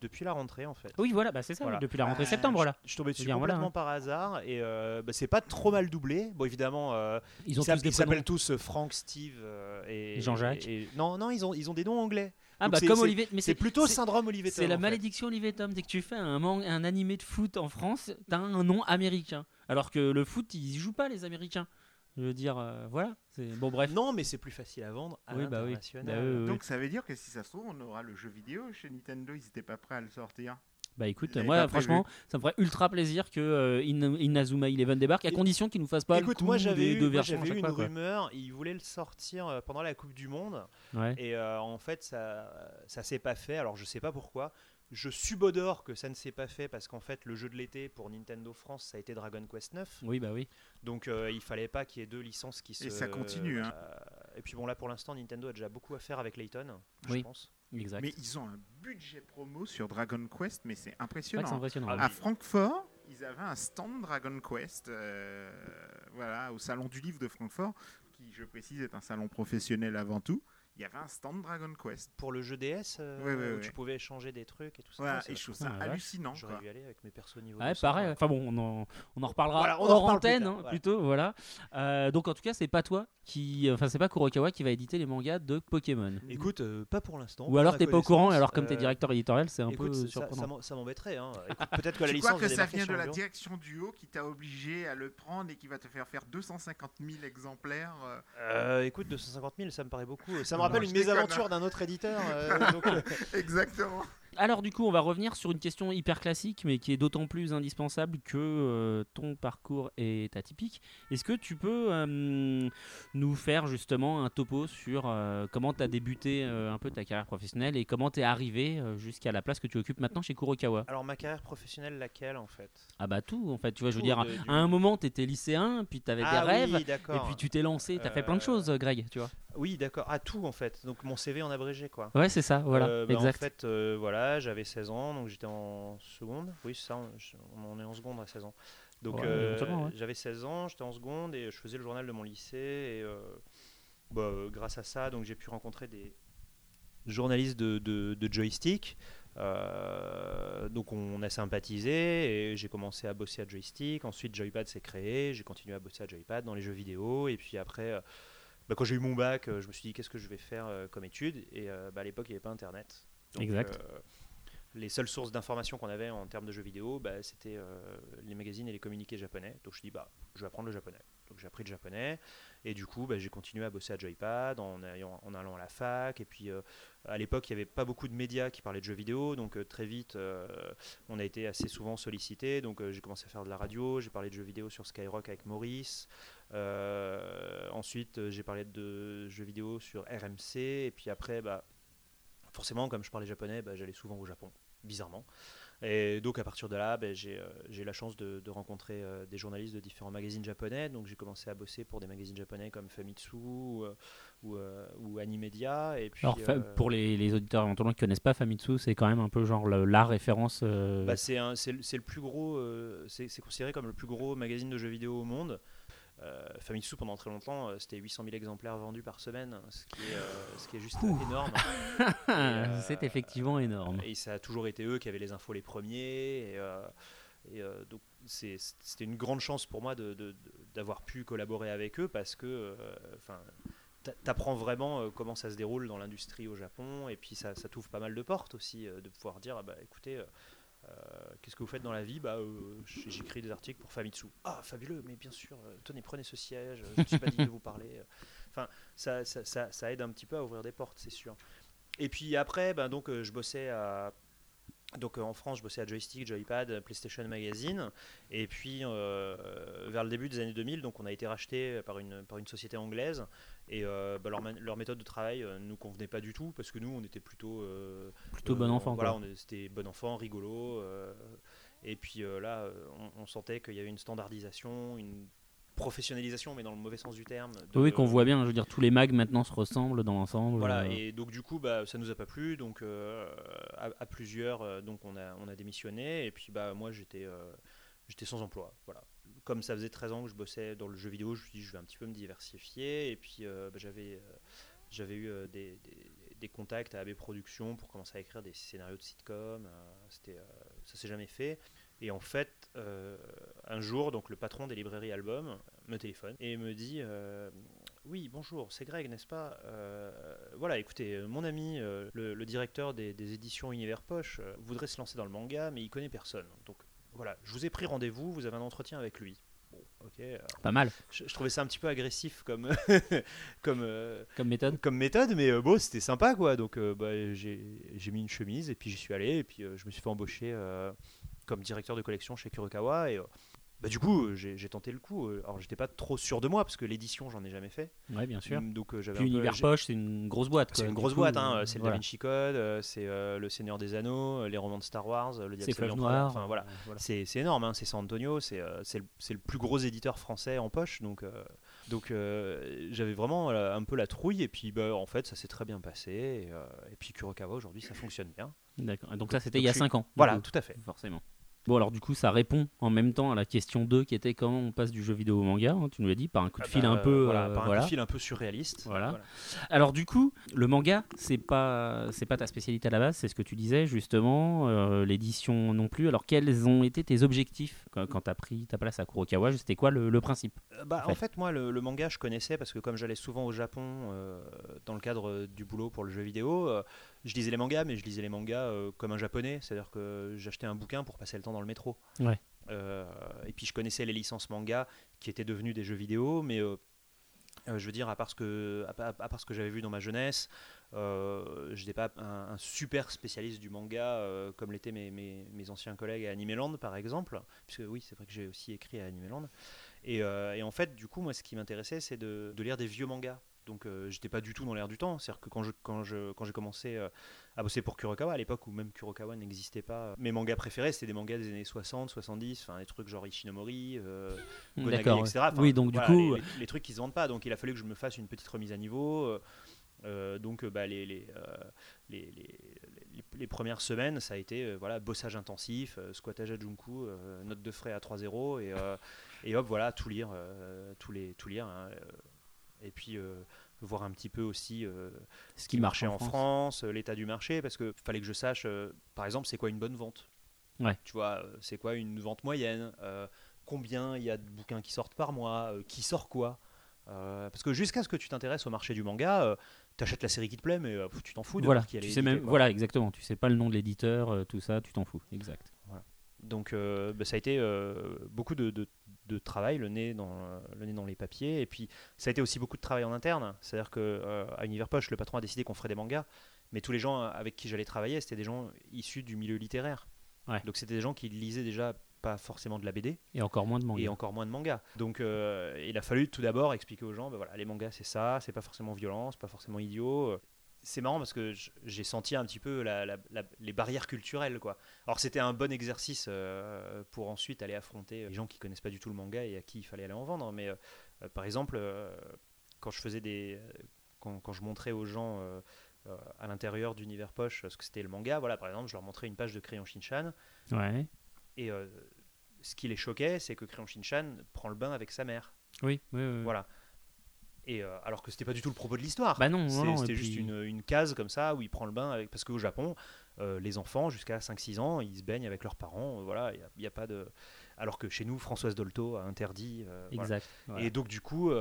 depuis, de- la rentrée en fait. Oui, voilà, bah c'est ça, Voilà. depuis la rentrée Ah, septembre là. Je suis tombé dessus voilà, complètement hein. par hasard et euh, bah, c'est pas trop mal doublé. Bon, évidemment, euh, Ils ont tous s'appellent tous euh, Frank, Steve euh, et Jean-Jacques. et- non, non, ils ont, ils ont des noms anglais. Ah bah c'est- comme Olivier, mais C'est plutôt syndrome Olivier C'est la fait. malédiction Olivier Tom. Dès que tu fais un, un animé de foot en France, t'as un nom américain. Alors que le foot, ils jouent pas les Américains. Je veux dire, euh, voilà. C'est bon, bref. Non, mais c'est plus facile à vendre à Oui, bah oui. l'international. Bah oui. Donc ça veut dire que si ça se trouve, on aura le jeu vidéo chez Nintendo, ils étaient pas prêts à le sortir. Bah écoute, moi franchement, ça me ferait ultra plaisir que euh, In- Inazuma Eleven débarque, à condition qu'il nous fasse pas Écoute, le coup moi j'avais des eu, deux versions j'avais eu une quoi. rumeur, ils voulaient le sortir euh, pendant la Coupe du Monde Ouais. et euh, en fait ça ça s'est pas fait. Alors je sais pas pourquoi. Je subodore que ça ne s'est pas fait parce qu'en fait le jeu de l'été pour Nintendo France ça a été Dragon Quest 9. Oui, bah oui. Donc euh, il fallait pas qu'il y ait deux licences qui se. Et ça continue, hein. euh, et puis bon là pour l'instant Nintendo a déjà beaucoup à faire avec Layton, je pense. Exact. Mais ils ont un budget promo sur Dragon Quest, mais c'est impressionnant. impressionnant. Ah. À Francfort, ils avaient un stand Dragon Quest, euh, voilà, au salon du livre de Francfort, qui, je précise, est un salon professionnel avant tout. Il y avait un stand Dragon Quest. Pour le jeu DS, euh, Ouais, ouais, où ouais. tu pouvais échanger des trucs et tout ça. Voilà, et je trouve ça Ah, hallucinant. J'aurais dû y aller avec mes persos niveau Ouais, 200, pareil. ouais. Enfin bon, on en, on en reparlera Voilà, on en hors plus antenne, tard, hein, voilà. plutôt. Voilà. Euh, donc en tout cas, c'est pas toi qui, enfin c'est pas Kurokawa qui va éditer les mangas de Pokémon. Écoute, euh, pas pour l'instant. Ou alors t'es pas au courant, alors comme t'es directeur éditorial, c'est un écoute, peu surprenant. ça m'embêterait. Hein. Peut-être que la licence crois que ça vient de la direction du haut qui t'a obligé à le prendre et qui va te faire faire 250 000 exemplaires écoute, 250 000, ça me paraît beaucoup. Ça me rappelle Non, une mésaventure d'un autre éditeur. euh, donc, euh, Exactement. Alors du coup, on va revenir sur une question hyper classique, mais qui est d'autant plus indispensable que euh, ton parcours est atypique. Est-ce que tu peux euh, nous faire justement un topo sur euh, comment tu as débuté euh, un peu ta carrière professionnelle et comment tu es arrivé euh, jusqu'à la place que tu occupes maintenant chez Kurokawa? Alors ma carrière professionnelle, laquelle en fait? Ah bah tout, en fait, tu vois, je veux dire, de- du- à un moment, tu étais lycéen, puis tu avais Ah des rêves, oui, et puis tu t'es lancé, tu as fait plein de choses, Greg, tu vois. Oui, d'accord. Ah tout en fait. Donc mon CV en abrégé quoi. Ouais, c'est ça, voilà, Euh, bah, exact. En fait, euh, voilà, j'avais 16 ans, donc j'étais en seconde. Oui, c'est ça, on, est en seconde à 16 ans. Donc Ouais, euh, ouais. j'avais 16 ans, j'étais en seconde et je faisais le journal de mon lycée. Et bah, grâce à ça, donc j'ai pu rencontrer des journalistes de, de- de joystick. Euh, donc on a sympathisé et j'ai commencé à bosser à joystick. Ensuite, Joypad s'est créé. J'ai continué à bosser à Joypad dans les jeux vidéo. Et puis après. Bah, quand j'ai eu mon bac, euh, je me suis dit qu'est-ce que je vais faire euh, comme étude? Et euh, bah, à l'époque, il n'y avait pas Internet. Donc, Exact. les seules sources d'informations qu'on avait en termes de jeux vidéo, bah, c'était les magazines et les communiqués japonais. Donc je dis bah, je vais apprendre le japonais. Donc j'ai appris le japonais et du coup bah, j'ai continué à bosser à Joypad en, allant- en allant à la fac. Et puis euh, à l'époque il n'y avait pas beaucoup de médias qui parlaient de jeux vidéo, donc euh, très vite euh, on a été assez souvent sollicité. Donc j'ai commencé à faire de la radio, j'ai parlé de jeux vidéo sur Skyrock avec Maurice. Euh, ensuite euh, j'ai parlé de jeux vidéo sur RMC et puis après bah, forcément, comme je parlais japonais, bah, j'allais souvent au Japon, bizarrement. Et donc à partir de là, bah, j'ai euh, eu la chance de, de rencontrer euh, des journalistes de différents magazines japonais. Donc j'ai commencé à bosser pour des magazines japonais comme Famitsu ou, ou, euh, ou Animedia. Et puis, Alors, pour les, les auditeurs éventuellement qui connaissent pas Famitsu, c'est quand même un peu genre le- la référence. bah, c'est le plus gros, c'est c'est considéré comme le plus gros magazine de jeux vidéo au monde. Euh, Famitsu pendant très longtemps, euh, c'était 800 000 exemplaires vendus par semaine, ce qui est, euh, ce qui est juste Ouh. énorme. euh, c'est effectivement énorme. Et ça a toujours été eux qui avaient les infos les premiers. Et, et, donc c'était une grande chance pour moi d'avoir pu collaborer avec eux parce que enfin, t'a- t'apprends vraiment comment ça se déroule dans l'industrie au Japon et puis ça, ça t'ouvre pas mal de portes aussi de pouvoir dire ah bah écoutez qu'est-ce que vous faites dans la vie bah euh, j'écris des articles pour Famitsu ah fabuleux mais bien sûr euh, tenez prenez ce siège je ne suis pas digne de vous parler enfin ça, ça, ça, aide un petit peu à ouvrir des portes c'est sûr et puis après ben donc euh, je bossais à donc euh, en France, je bossais à Joystick, Joypad, euh, PlayStation Magazine. Et puis euh, vers le début des années 2000, donc on a été racheté par une, par une société anglaise. Et euh, bah, leur, méthode de travail ne nous convenait pas du tout parce que nous, on était plutôt. euh, Plutôt euh, bon enfant. Voilà, c'était bon enfant, rigolo. euh, et puis euh, là, euh, on, on sentait qu'il y avait une standardisation, une professionnalisation, mais dans le mauvais sens du terme. de- Oui, qu'on voit bien. Je veux dire, tous les mags maintenant se ressemblent dans l'ensemble. voilà, euh, et donc du coup, bah, ça nous a pas plu, donc euh, à, à plusieurs, euh, donc on a, on a démissionné, et puis bah moi j'étais, euh, j'étais sans emploi, voilà. Comme ça faisait 13 ans que je bossais dans le jeu vidéo, je me suis dit je vais un petit peu me diversifier, et puis euh, bah, j'avais, euh, j'avais eu euh, des, contacts à AB Productions pour commencer à écrire des scénarios de sitcom, c'était, ça s'est jamais fait. Et en fait, un jour, donc le patron des librairies Album me téléphone et me dit oui, bonjour, c'est Greg, n'est-ce pas Voilà, écoutez, mon ami, le, directeur des, des éditions Univers Poche, voudrait se lancer dans le manga, mais il connaît personne. Donc voilà, je vous ai pris rendez-vous, vous avez un entretien avec lui. Bon, ok. Pas mal je, je trouvais ça un petit peu agressif comme, comme, euh, comme méthode. comme méthode, mais euh, bon, c'était sympa quoi. Donc euh, bah, j'ai j'ai mis une chemise et puis j'y suis allé et puis euh, je me suis fait embaucher comme directeur de collection chez Kurokawa et bah, du coup euh, j'ai tenté le coup. Euh, Alors j'étais pas trop sûr de moi parce que l'édition j'en ai jamais fait. Ouais, bien sûr. Mm, Donc euh, j'avais un peu- Poche, c'est une grosse boîte. c'est une grosse coup, boîte, hein, euh, c'est le. Da Vinci Code, c'est euh, le Seigneur des Anneaux, les romans de Star Wars, le Diable Fleuve. Noir. Enfin voilà, voilà. c'est énorme, hein, c'est San Antonio, c'est euh, le, le plus gros éditeur français en poche, donc, donc j'avais vraiment un peu la trouille, et puis bah, en fait ça s'est très bien passé, et, et puis Kurokawa aujourd'hui ça fonctionne bien. D'accord. Donc ça, c'était il y a je suis- 5 ans. Voilà, coup, tout à fait. Forcément. Bon, alors du coup, ça répond en même temps à la question 2 qui était comment on passe du jeu vidéo au manga. hein, tu nous l'as dit, par un coup de Ah fil bah, un peu. voilà, par un voilà. coup de fil un peu surréaliste. Voilà. Alors du coup, le manga, c'est pas c'est pas ta spécialité à la base, c'est ce que tu disais justement, euh, l'édition non plus. Alors quels ont été tes objectifs quand, quand tu as pris ta place à Kurokawa? C'était quoi le, le principe Euh, Bah, en en fait, moi, le, le manga, je connaissais parce que comme j'allais souvent au Japon euh, dans le cadre du boulot pour le jeu vidéo, euh, je lisais les mangas, mais je lisais les mangas euh, comme un japonais, c'est-à-dire que j'achetais un bouquin pour passer le temps dans le métro. Ouais. Euh, et puis je connaissais les licences manga qui étaient devenues des jeux vidéo, mais euh, je veux dire, à part ce que, à, pa- à part ce que j'avais vu dans ma jeunesse, je n'étais pas un, un super spécialiste du manga comme l'étaient mes, mes, mes anciens collègues à Animeland, par exemple. Puisque oui, c'est vrai que j'ai aussi écrit à Animeland. Et, et en fait, du coup, moi, ce qui m'intéressait, c'est de, de lire des vieux mangas. Donc, euh, j'étais pas du tout dans l'air du temps. C'est-à-dire que quand je, quand je, quand j'ai commencé euh, à bosser pour Kurokawa, à l'époque où même Kurokawa n'existait pas, mes mangas préférés, c'était des mangas des années 60, 70, enfin des trucs genre Ishinomori, euh, Gonagi, etc. Oui, donc du coup, les, les- les trucs qui se vendent pas. Donc il a fallu que je me fasse une petite remise à niveau. euh, euh, donc euh, bah, les, les, euh, les, les- premières semaines, ça a été euh, voilà, bossage intensif, euh, squattage à Junku, euh, note de frais à 3-0 et, euh, et hop, voilà, tout lire, euh, tout, les, tout lire. hein, euh, et puis euh, voir un petit peu aussi euh, ce qui marchait en France, euh, l'état du marché, parce que fallait que je sache, euh, par exemple, c'est quoi une bonne vente. Ouais. Tu vois, euh, c'est quoi une vente moyenne euh, Combien il y a de bouquins qui sortent par mois euh, Qui sort quoi Euh, Parce que jusqu'à ce que tu t'intéresses au marché du manga, tu achètes la série qui te plaît, mais euh, tu t'en fous de Voilà, qui elle tu est sais éditée, même, quoi. voilà, exactement. Tu sais pas le nom de l'éditeur, euh, tout ça, tu t'en fous. Exact. Donc euh, bah, ça a été euh, beaucoup de, de- de travail, le nez, dans, euh, le nez dans les papiers. Et puis ça a été aussi beaucoup de travail en interne. C'est-à-dire qu'à Univers Poche, le patron a décidé qu'on ferait des mangas. Mais tous les gens avec qui j'allais travailler, c'était des gens issus du milieu littéraire. Ouais. Donc c'était des gens qui lisaient déjà pas forcément de la BD Et encore moins de manga. et encore moins de manga. Donc euh, il a fallu tout d'abord expliquer aux gens, bah, voilà, les mangas c'est ça, c'est pas forcément violent, c'est pas forcément idiot. Euh, C'est marrant parce que j'ai senti un petit peu la- la- la- les barrières culturelles. Quoi. Alors c'était un bon exercice euh, pour ensuite aller affronter les gens qui connaissent pas du tout le manga et à qui il fallait aller en vendre. Mais euh, euh, par exemple, euh, quand je faisais des, quand, quand je montrais aux gens euh, euh, à l'intérieur d'univers poche ce que c'était le manga, voilà, par exemple, je leur montrais une page de Crayon Shinchan Ouais. et euh, ce qui les choquait, c'est que Crayon Shinchan prend le bain avec sa mère. Oui, oui, oui. Voilà. Et euh, alors que c'était pas du tout le propos de l'histoire. Bah non, non, C'était juste puis- une, une case comme ça où il prend le bain avec. Parce qu'au Japon, euh, les enfants jusqu'à 5-6 ans, ils se baignent avec leurs parents. euh, voilà, il n'y a, pas de. Alors que chez nous, Françoise Dolto a interdit. voilà. Exact. Et donc, du coup,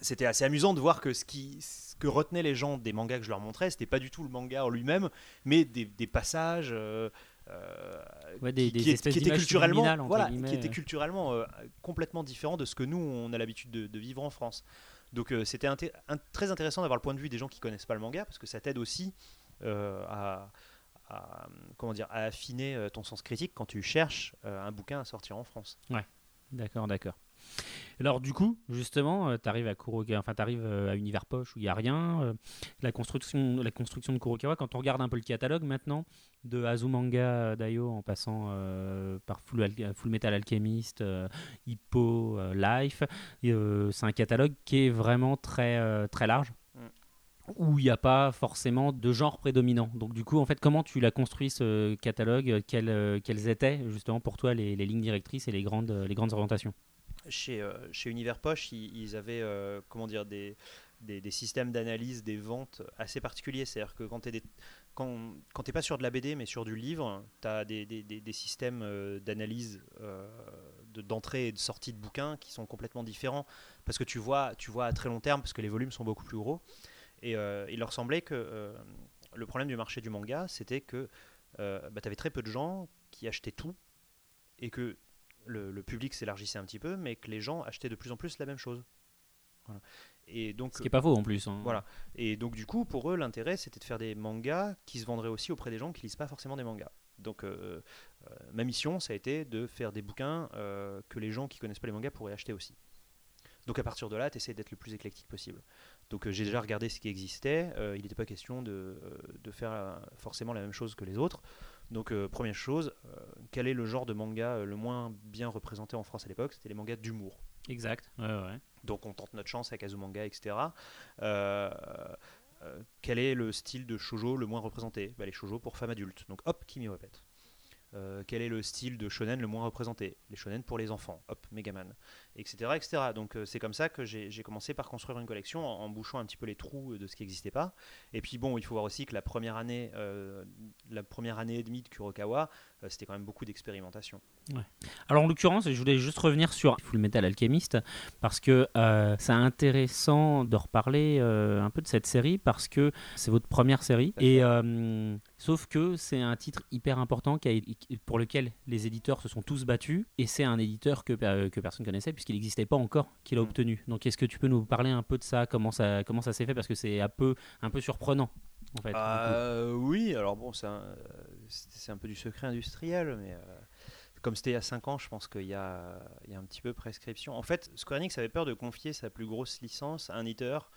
c'était assez amusant de voir que ce, qui, ce que retenaient les gens des mangas que je leur montrais, c'était pas du tout le manga en lui-même, mais des, des passages. Euh, euh, Ouais, des- qui, qui est- qui d'images culturellement, voilà, qui étaient culturellement euh, complètement différents de ce que nous on a l'habitude de, de vivre en France. Donc euh, c'était inté- très intéressant d'avoir le point de vue des gens qui connaissent pas le manga parce que ça t'aide aussi euh, à, à, comment dire à affiner euh, ton sens critique quand tu cherches euh, un bouquin à sortir en France. D'accord, d'accord. Alors du coup, justement, tu arrives à Kurokawa, enfin t'arrives euh, à Univers Poche où il y a rien. euh, la construction, la construction de Kurokawa. Quand on regarde un peu le catalogue maintenant, de Azumanga Daioh en passant euh, par Full, Al- Full Metal Alchemist, euh, Hippo, euh, Life, euh, c'est un catalogue qui est vraiment très euh, très large. Mm. Où il n'y a pas forcément de genre prédominant. Donc, du coup, en fait, comment tu l'as construit ce catalogue? Quelles, euh, quelles étaient justement pour toi les, les lignes directrices et les grandes, les grandes orientations? Chez, euh, chez Univers Poche, ils, avaient euh, comment dire des, systèmes d'analyse des ventes assez particuliers. C'est-à-dire que quand tu t'es pas sur de la BD mais sur du livre, tu as des, systèmes euh, d'analyse de- d'entrée et de sortie de bouquins qui sont complètement différents parce que tu vois, à très long terme parce que les volumes sont beaucoup plus gros. Et il leur semblait que le problème du marché du manga, c'était que bah, tu avais très peu de gens qui achetaient tout et que le, le public s'élargissait un petit peu, mais que les gens achetaient de plus en plus la même chose. Voilà. Et donc, Ce qui est pas faux en plus. hein. voilà. Et donc, du coup, pour eux, l'intérêt, c'était de faire des mangas qui se vendraient aussi auprès des gens qui lisent pas forcément des mangas. Donc, euh, euh, ma mission, ça a été de faire des bouquins euh, que les gens qui connaissent pas les mangas pourraient acheter aussi. Donc, à partir de là, tu essaies d'être le plus éclectique possible. Donc, j'ai déjà regardé ce qui existait. Il n'était pas question de, de faire forcément la même chose que les autres. Donc, euh, première chose, euh, quel est le genre de manga euh, le moins bien représenté en France à l'époque? C'était les mangas d'humour. Exact. Ouais, ouais. Donc on tente notre chance avec Azumanga, etc. Euh, quel est le style de shoujo le moins représenté? Bah, Les shoujo pour femmes adultes. Donc hop, Kimi répète. Euh, quel est le style de shonen le moins représenté? Les shonen pour les enfants. Hop, Megaman. Etc. etc. Donc euh, c'est comme ça que j'ai commencé par construire une collection en, en bouchant un petit peu les trous de ce qui n'existait pas. Et puis bon, il faut voir aussi que la première année, euh, la première année et demie de Kurokawa, c'était quand même beaucoup d'expérimentation. Alors en l'occurrence, je voulais juste revenir sur Full Metal Alchemist parce que c'est intéressant de reparler un peu de cette série parce que c'est votre première série et Sauf que c'est un titre hyper important qui a- pour lequel les éditeurs se sont tous battus, et c'est un éditeur que, per- que personne connaissait puisqu'il n'existait pas encore qu'il a Mm. obtenu. Donc est-ce que tu peux nous parler un peu de ça, comment ça, comment ça s'est fait? Parce que c'est un peu, un peu surprenant en fait. Euh, oui, alors bon, c'est un, euh, peu du secret industriel, mais euh, comme c'était il y a 5 ans, je pense qu'il y a, il y a un petit peu prescription. En fait, Square Enix avait peur de confier sa plus grosse licence à un éditeur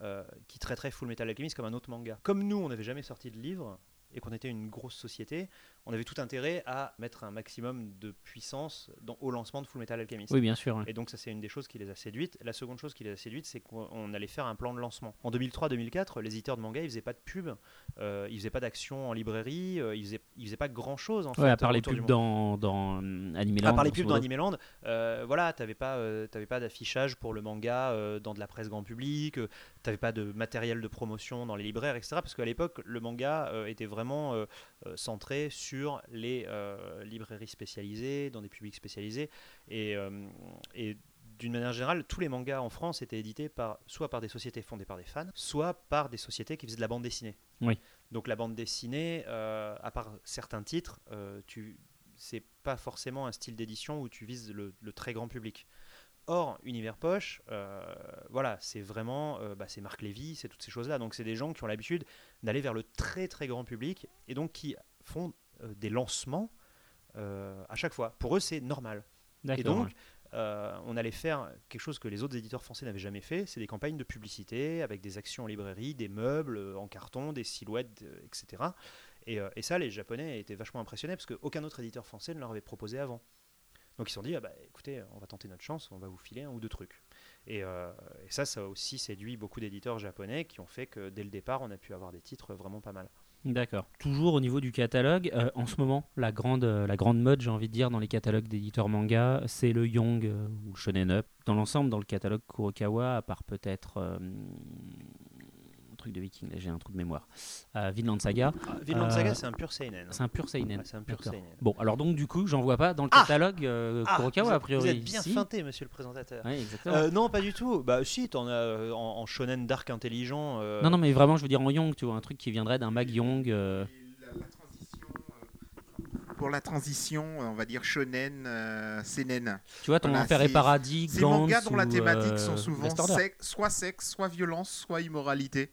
euh, qui traiterait Full Metal Alchemist comme un autre manga. Comme nous, on n'avait jamais sorti de livre et qu'on était une grosse société, on avait tout intérêt à mettre un maximum de puissance dans- au lancement de Full Metal Alchemist. Oui, bien sûr. ouais. Et donc ça c'est une des choses qui les a séduites. La seconde chose qui les a séduites, c'est qu'on on allait faire un plan de lancement. En 2003-2004, les éditeurs de manga, ils faisaient pas de pub, euh, ils faisaient pas d'action en librairie, euh, ils, faisaient, ils faisaient pas grand chose en Ouais, fait. à part les pubs dans, dans euh, Anime À part les pubs dans. Animeland, euh, voilà, t'avais pas, euh, t'avais pas d'affichage pour le manga euh, dans de la presse grand public, t'avais pas de matériel de promotion dans les libraires, etc. Parce qu'à l'époque, le manga euh, était vraiment euh, euh, centré sur les librairies spécialisées, dans des publics spécialisés, et, et d'une manière générale, tous les mangas en France étaient édités par, soit par des sociétés fondées par des fans, soit par des sociétés qui faisaient de la bande dessinée. Oui. Donc la bande dessinée, à part certains titres, tu, c'est pas forcément un style d'édition où tu vises le, le très grand public. Or, Univers Poche, euh, voilà, c'est vraiment, euh, bah, c'est Marc Lévy, c'est toutes ces choses-là. Donc, c'est des gens qui ont l'habitude d'aller vers le très très grand public et donc qui font euh, des lancements à chaque fois. Pour eux, c'est normal. Et donc, on allait faire quelque chose que les autres éditeurs français n'avaient jamais fait, c'est des campagnes de publicité avec des actions en librairie, des meubles en carton, des silhouettes, etc. Et, et ça, les Japonais étaient vachement impressionnés parce qu'aucun autre éditeur français ne leur avait proposé avant. Donc ils se sont dit, ah bah, écoutez, on va tenter notre chance, on va vous filer un ou deux trucs. Et, euh, et ça, ça a aussi séduit beaucoup d'éditeurs japonais qui ont fait que dès le départ, on a pu avoir des titres vraiment pas mal. D'accord. Toujours au niveau du catalogue, euh, en ce moment, la grande, euh, la grande mode, j'ai envie de dire, dans les catalogues d'éditeurs manga, c'est le Young ou le Shonen Up. Dans l'ensemble, dans le catalogue Kurokawa, à part peut-être truc de Viking, là j'ai un trou de mémoire. Euh, Vinland Saga, Vinland Euh, Saga, c'est un pur seinen. c'est un pur seinen. Ouais, c'est un pur D'accord. seinen. Bon, alors donc du coup, j'en vois pas dans le Ah catalogue euh, Ah, Kurokawa a priori. vous êtes bien Si. feinté, monsieur le présentateur. Ouais, exactement. Euh, non, pas du tout. Bah si, t'en as euh, en, en shonen dark intelligent. euh, Non, non, mais vraiment, je veux dire en Young, tu vois, un truc qui viendrait d'un mag Young. pour la transition, on va dire shonen, euh, seinen. tu vois, ton Voilà, enfer et paradis, Ces Gantz mangas dont la thématique euh, sont souvent soit sexe, soit violence, soit immoralité.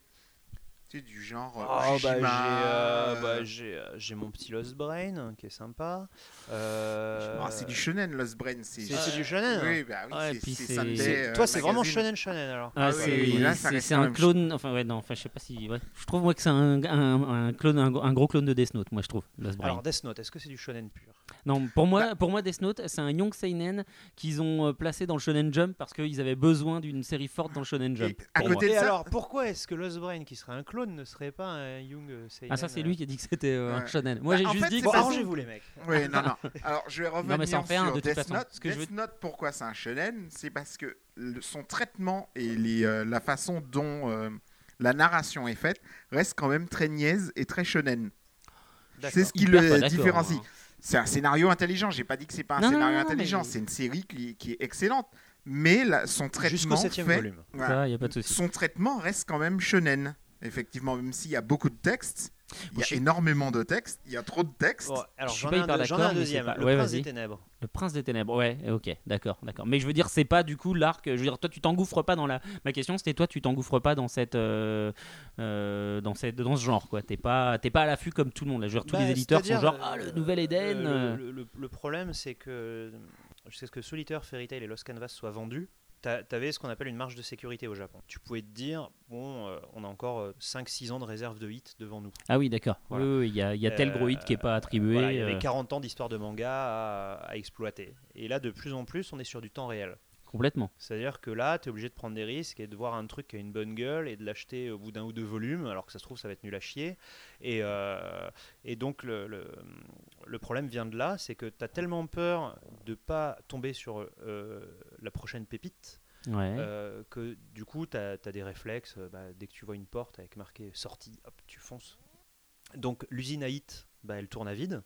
C'est du genre. Oh, bah, j'ai, euh, euh, bah, j'ai, j'ai mon petit Lost Brain qui est sympa. Euh, ah, c'est du shonen, Lost Brain. C'est C'est- c'est du shonen, hein. Oui, bah oui, Ouais, c'est- puis c'est c'est- Sunday, c'est- toi, c'est vraiment shonen shonen alors. Ah, Ah c'est oui, là, ça c'est- reste c'est quand un clone. Enfin, ouais, non, enfin, je sais pas si. Ouais. Je trouve, moi, que c'est un, un, un clone, un, un gros clone de Death Note, moi, je trouve. Lost Brain. Alors Death Note, est-ce que c'est du shonen pur? Non, pour Bah moi, pour moi, Death Note, c'est un Young Seinen qu'ils ont placé dans le Shonen Jump parce qu'ils avaient besoin d'une série forte dans le Shonen Jump. Et à côté de ça, alors, pourquoi est-ce que Lost Brain, qui serait un clone, ne serait pas un Young euh, seinen Ah, ça, c'est lui qui a dit que c'était euh, un. Shonen. Moi, Bah, j'ai en juste fait, dit c'est Bon, arrangez-vous les mecs. Oui, non, non. Alors, je vais revenir mais ça en fait un, sur de toute Death façon. Note. Ce que je Death veux- Note, pourquoi c'est un shonen? C'est parce que le- son traitement et les, euh, la façon dont euh, la narration est faite reste quand même très niaise et très shonen. C'est ce qui Hyper pas le d'accord, différencie. hein. C'est un scénario intelligent. J'ai pas dit que c'est pas un Non, non, scénario non, non, intelligent. mais- C'est une série qui, qui est excellente. Mais la- son Jusqu'au traitement septième fait, volume. voilà. Ça, y a pas de souci. son traitement reste quand même shonen. Effectivement, même s'il y a beaucoup de textes, il y a énormément de textes, il y a trop de textes. Bon, alors Je suis j'en pas ai, un, deuxième, pas- le ouais, Prince des Ténèbres. Le Prince des Ténèbres, ouais, ok, d'accord, d'accord. Mais je veux dire, c'est pas du coup l'arc. Je veux dire, toi, tu t'engouffres pas dans la. Ma question, c'était toi, tu t'engouffres pas dans cette, euh, euh, dans cette, dans ce genre, quoi. T'es pas, t'es pas à l'affût comme tout le monde. Là, je veux dire, tous Bah, les éditeurs sont genre, euh, ah, le nouvel Eden. le-. Le, le- le problème, c'est que jusqu'à ce que Solitaire, Fairy Tail et Lost Canvas soient vendus, t'a- t'avais ce qu'on appelle une marge de sécurité au Japon. Tu pouvais te dire, bon, euh, on a encore 5-6 ans de réserve de hits devant nous. Ah oui, d'accord. Voilà. Oui, oui, il y a, il y a tel Euh, gros hit qui est pas attribué. Voilà, il y avait euh, 40 ans d'histoire de manga à, à exploiter. Et là, de plus en plus, on est sur du temps réel. Complètement. C'est-à-dire que là, tu es obligé de prendre des risques et de voir un truc qui a une bonne gueule et de l'acheter au bout d'un ou deux volumes, alors que ça se trouve, ça va être nul à chier. Et, euh, et donc, le, le, le problème vient de là, c'est que tu as tellement peur de pas tomber sur euh, la prochaine pépite Ouais. euh, que du coup, tu as, des réflexes. bah, dès que tu vois une porte avec marqué sortie, hop, tu fonces. Donc, l'usine à hit, bah, elle tourne à vide.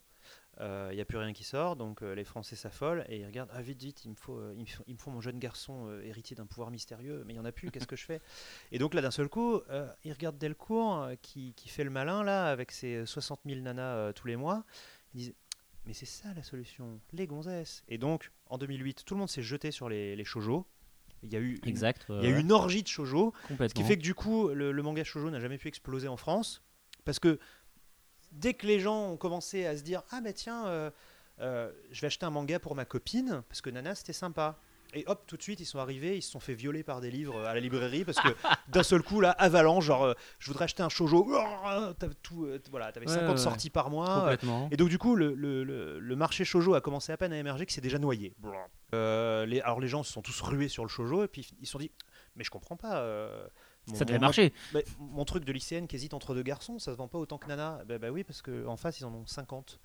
Il n'y a plus rien qui sort, donc euh, les Français s'affolent et ils regardent, ah vite, vite, il me faut, euh, il me faut, il me faut mon jeune garçon euh, héritier d'un pouvoir mystérieux, mais il n'y en a plus, qu'est-ce que je fais Et donc là, d'un seul coup, euh, ils regardent Delcourt euh, qui, qui fait le malin là, avec ses 60 000 nanas euh, tous les mois, ils disent, mais c'est ça la solution, les gonzesses. Et donc, en 2008, tout le monde s'est jeté sur les, les shoujo. Il y a eu une, Exact. il y a eu une orgie de shoujo. Ce qui fait que du coup, le, le manga shoujo n'a jamais pu exploser en France. Parce que dès que les gens ont commencé à se dire Ah, mais tiens, euh, euh, je vais acheter un manga pour ma copine, parce que Nana, c'était sympa. Et hop, tout de suite, ils sont arrivés, ils se sont fait violer par des livres à la librairie, parce que d'un seul coup, là, avalanche, genre, euh, je voudrais acheter un shoujo. T'avais tout, euh, voilà, t'avais Ouais, 50 ouais, ouais. sorties par mois. Et donc du coup, le, le- le- le marché shoujo a commencé à peine à émerger, que c'est déjà noyé. Euh, les, alors les gens se sont tous rués sur le shoujo et puis ils se sont dit, mais je comprends pas. euh, mon- Ça devait mon- marcher. bah, mon truc de lycéenne qui hésite entre deux garçons, ça se vend pas autant que Nana. Bah, bah oui, parce qu'en face ils en ont 50.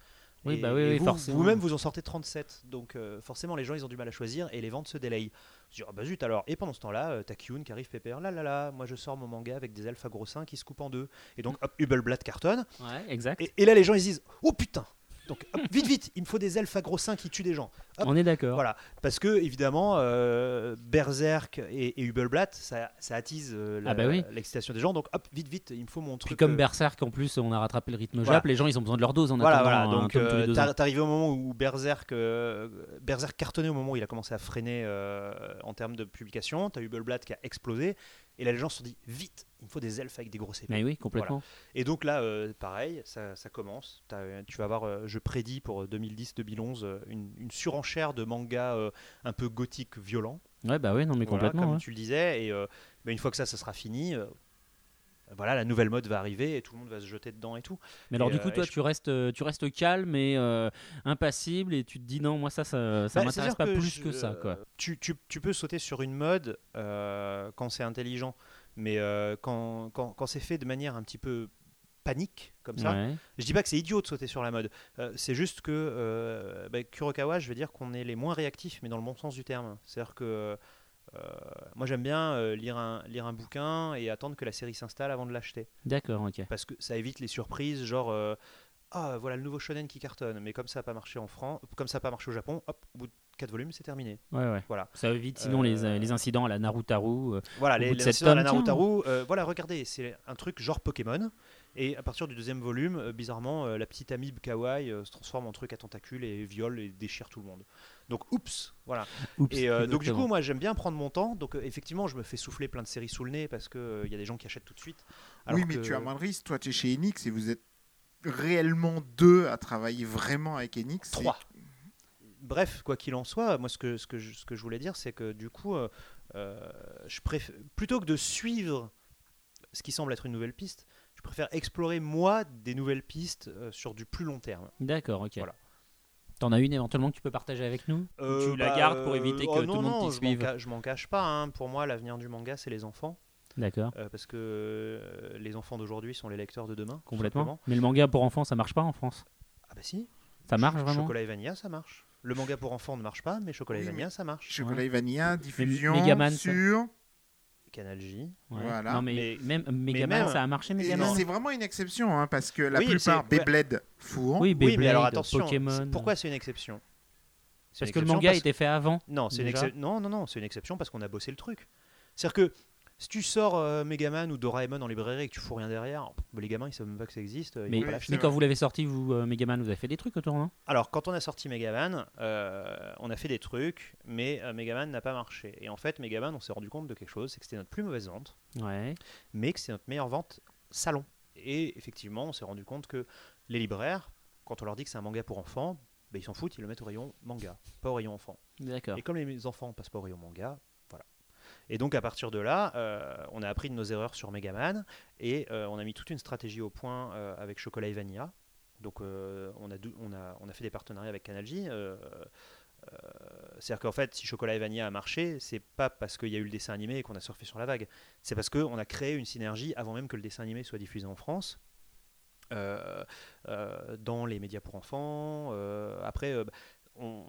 Oui, Et- bah oui, vous, forcément. Vous-même vous en sortez 37. Donc euh, forcément les gens ils ont du mal à choisir et les ventes se délayent. Je dis, ah bah zut alors. Et pendant ce temps-là, euh, t'as Kyun qui arrive pépère. Là là là, moi je sors mon manga avec des elfes à gros seins qui se coupent en deux. Et donc hop, Hubelblatt cartonne. Ouais, exact. Et, et là, les gens ils se disent Oh putain Donc hop, vite, vite, il me faut des elfes à gros seins qui tuent des gens. Hop. On est d'accord. Voilà, parce que évidemment, euh, Berserk et, et Hubelblatt, ça, ça attise euh, la- Ah bah oui. l'excitation des gens. Donc hop, vite, vite, il me faut mon truc. Puis comme euh, Berserk, en plus, on a rattrapé le rythme Voilà. Jap, les gens, ils ont besoin de leur dose en Voilà, attendant voilà. un Donc, tome tous les euh, deux t'ar- ans. t'arrives au moment où Berserk, euh, Berserk cartonnait au moment où il a commencé à freiner euh, en termes de publication. T'as Hubelblatt qui a explosé. Et là, les gens se sont dit Vite, il me faut des elfes avec des grosses épées. Mais oui, complètement. Et donc là, euh, pareil, ça, ça commence. Tu vas avoir, euh, je prédis pour 2010-2011, euh, une, une surenchère de mangas euh, un peu gothique violent. Ouais, bah oui, non, mais Voilà, complètement. comme ouais. tu le disais. Et bah, une fois que ça, ça sera fini, voilà, la nouvelle mode va arriver et tout le monde va se jeter dedans et tout. Mais alors, du coup, euh, toi, et je- tu restes, euh, tu restes calme et euh, impassible et tu te dis non, moi, ça, ça, ça Bah, m'intéresse pas que plus je- que ça, quoi. Tu, tu- tu peux sauter sur une mode quand c'est intelligent, mais quand, quand, quand c'est fait de manière un petit peu panique, comme ça, Ouais. Je dis pas que c'est idiot de sauter sur la mode. Euh, c'est juste que euh, bah, Kurokawa, je vais dire qu'on est les moins réactifs, mais dans le bon sens du terme. C'est-à-dire que moi j'aime bien euh, lire, un, lire un bouquin et attendre que la série s'installe avant de l'acheter. D'accord, ok. Parce que ça évite les surprises, genre euh, ah voilà le nouveau shonen qui cartonne, mais comme ça n'a pas marché en France, comme ça n'a pas marché au Japon, hop, au bout de 4 volumes c'est terminé. Ouais, ouais. Voilà. Ça évite sinon les, Euh, les incidents à la Narutaru. euh, Voilà, les, les incidents à la. Narutaru, euh, voilà, regardez, c'est un truc genre Pokémon. Et à partir du deuxième volume, euh, bizarrement, euh, la petite amibe kawaii euh, se transforme en truc à tentacules et viole et déchire tout le monde. Donc, oups, voilà. oups, Et euh, donc, du coup, moi, j'aime bien prendre mon temps. Donc, euh, effectivement, je me fais souffler plein de séries sous le nez parce qu'il y a des gens qui achètent tout de suite. oui, mais que- tu as moins de risques. Toi, tu es chez Enix et vous êtes réellement deux à travailler vraiment avec Enix. Trois. Bref, quoi qu'il en soit, moi ce que, ce que, je, ce que je voulais dire, c'est que du coup, euh, euh, je préfère, plutôt que de suivre ce qui semble être une nouvelle piste, je préfère explorer moi des nouvelles pistes euh, sur du plus long terme. D'accord, ok. Voilà. T'en as une éventuellement que tu peux partager avec nous Ou Tu la bah, gardes pour euh, éviter que oh tout non, le monde non, t'y je m'en suive ca- Je m'en cache pas. hein. Pour moi, l'avenir du manga, c'est les enfants. D'accord, Euh, parce que euh, les enfants d'aujourd'hui sont les lecteurs de demain. complètement. Mais le manga pour enfants, ça marche pas en France Ah bah si. Ça marche Ch- vraiment Chocolat et Vanilla, ça marche. Le manga pour enfants ne marche pas, mais Chocolat et Oui, Vanilla, ça marche. Chocolat et Vanilla, diffusion Megaman, ça- sur. Canal J. Ouais. Voilà. Non, mais, Mais- même Megaman, même- ça a marché, Megaman C'est vraiment une exception, hein, parce que la Oui, plupart. Beyblade fourrent. Oui, Oui, Beyblade, mais alors attention. Pokémon. Pourquoi c'est une exception? C'est Parce une que le manga parce- était fait avant. Non, c'est une excep- non, non, non, c'est une exception parce qu'on a bossé le truc. C'est-à-dire que si tu sors euh, Megaman ou Doraemon en librairie et que tu fous rien derrière, bah, les gamins ils savent même pas que ça existe. euh, ils Mais, vont pas Oui, l'acheter. mais c'est quand vous l'avez sorti, vous, euh, Megaman, vous avez fait des trucs autour, non? Alors, quand on a sorti Megaman, euh, on a fait des trucs, mais euh, Megaman n'a pas marché. Et en fait, Megaman, on s'est rendu compte de quelque chose, c'est que c'était notre plus mauvaise vente, Ouais. mais que c'est notre meilleure vente salon. Et effectivement, on s'est rendu compte que les libraires, quand on leur dit que c'est un manga pour enfants, bah, ils s'en foutent, ils le mettent au rayon manga, pas au rayon enfant. D'accord. Et comme les enfants passent pas au rayon manga. Et donc à partir de là, euh, on a appris de nos erreurs sur Megaman et euh, on a mis toute une stratégie au point euh, avec Chocolat et Vanilla. Donc on, a on, a, on a fait des partenariats avec Canal C'est-à-dire qu'en fait, si Chocolat et Vanilla a marché, c'est pas parce qu'il y a eu le dessin animé et qu'on a surfé sur la vague. C'est parce qu'on a créé une synergie avant même que le dessin animé soit diffusé en France. dans les médias pour enfants. après, euh, on,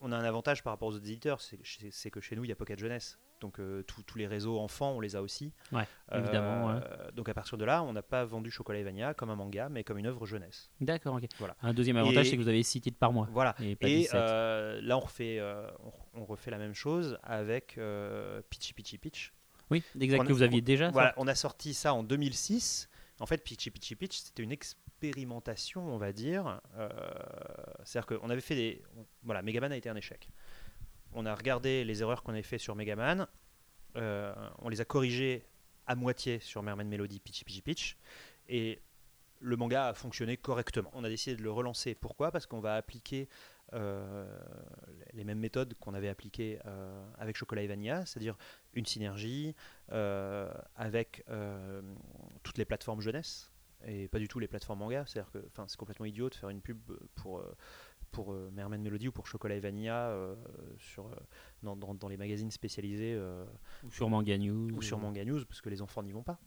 on- a un avantage par rapport aux autres éditeurs, c'est que chez nous, il y a Pocket Jeunesse. Donc euh, tous- tous les réseaux enfants, on les a aussi. Ouais, évidemment, ouais. Euh, Donc à partir de là, on n'a pas vendu Chocolat et Vanilla comme un manga, mais comme une œuvre jeunesse. D'accord, ok. Voilà. Un deuxième avantage, c'est que vous avez 6 titres par mois. Voilà. Et pas Et 17. euh, là, on refait, euh, on, refait la même chose avec euh, Pitchy Pitchy Pitch. oui, exact, a- que vous aviez déjà. Voilà, on a sorti ça en 2006. En fait, Pitchy Pitchy Pitch, c'était une expérimentation, on va dire. Euh, C'est-à-dire qu'on avait fait des. Voilà, Megaman a été un échec. On a regardé les erreurs qu'on avait fait sur Megaman. euh, on les a corrigées à moitié sur Merman Melody Pitchy Pitchy Pitch. Et le manga a fonctionné correctement. On a décidé de le relancer. Pourquoi? Parce qu'on va appliquer euh, les mêmes méthodes qu'on avait appliquées euh, avec Chocolat et Vanilla, c'est-à-dire une synergie euh, avec toutes les plateformes jeunesse et pas du tout les plateformes manga. C'est-à-dire que c'est complètement idiot de faire une pub pour, pour euh, Merman Melody ou pour Chocolat et Vanilla euh, sur, euh, dans, dans- dans les magazines spécialisés euh, Ou sur Manga News. ou sur Manga News parce que les enfants n'y vont pas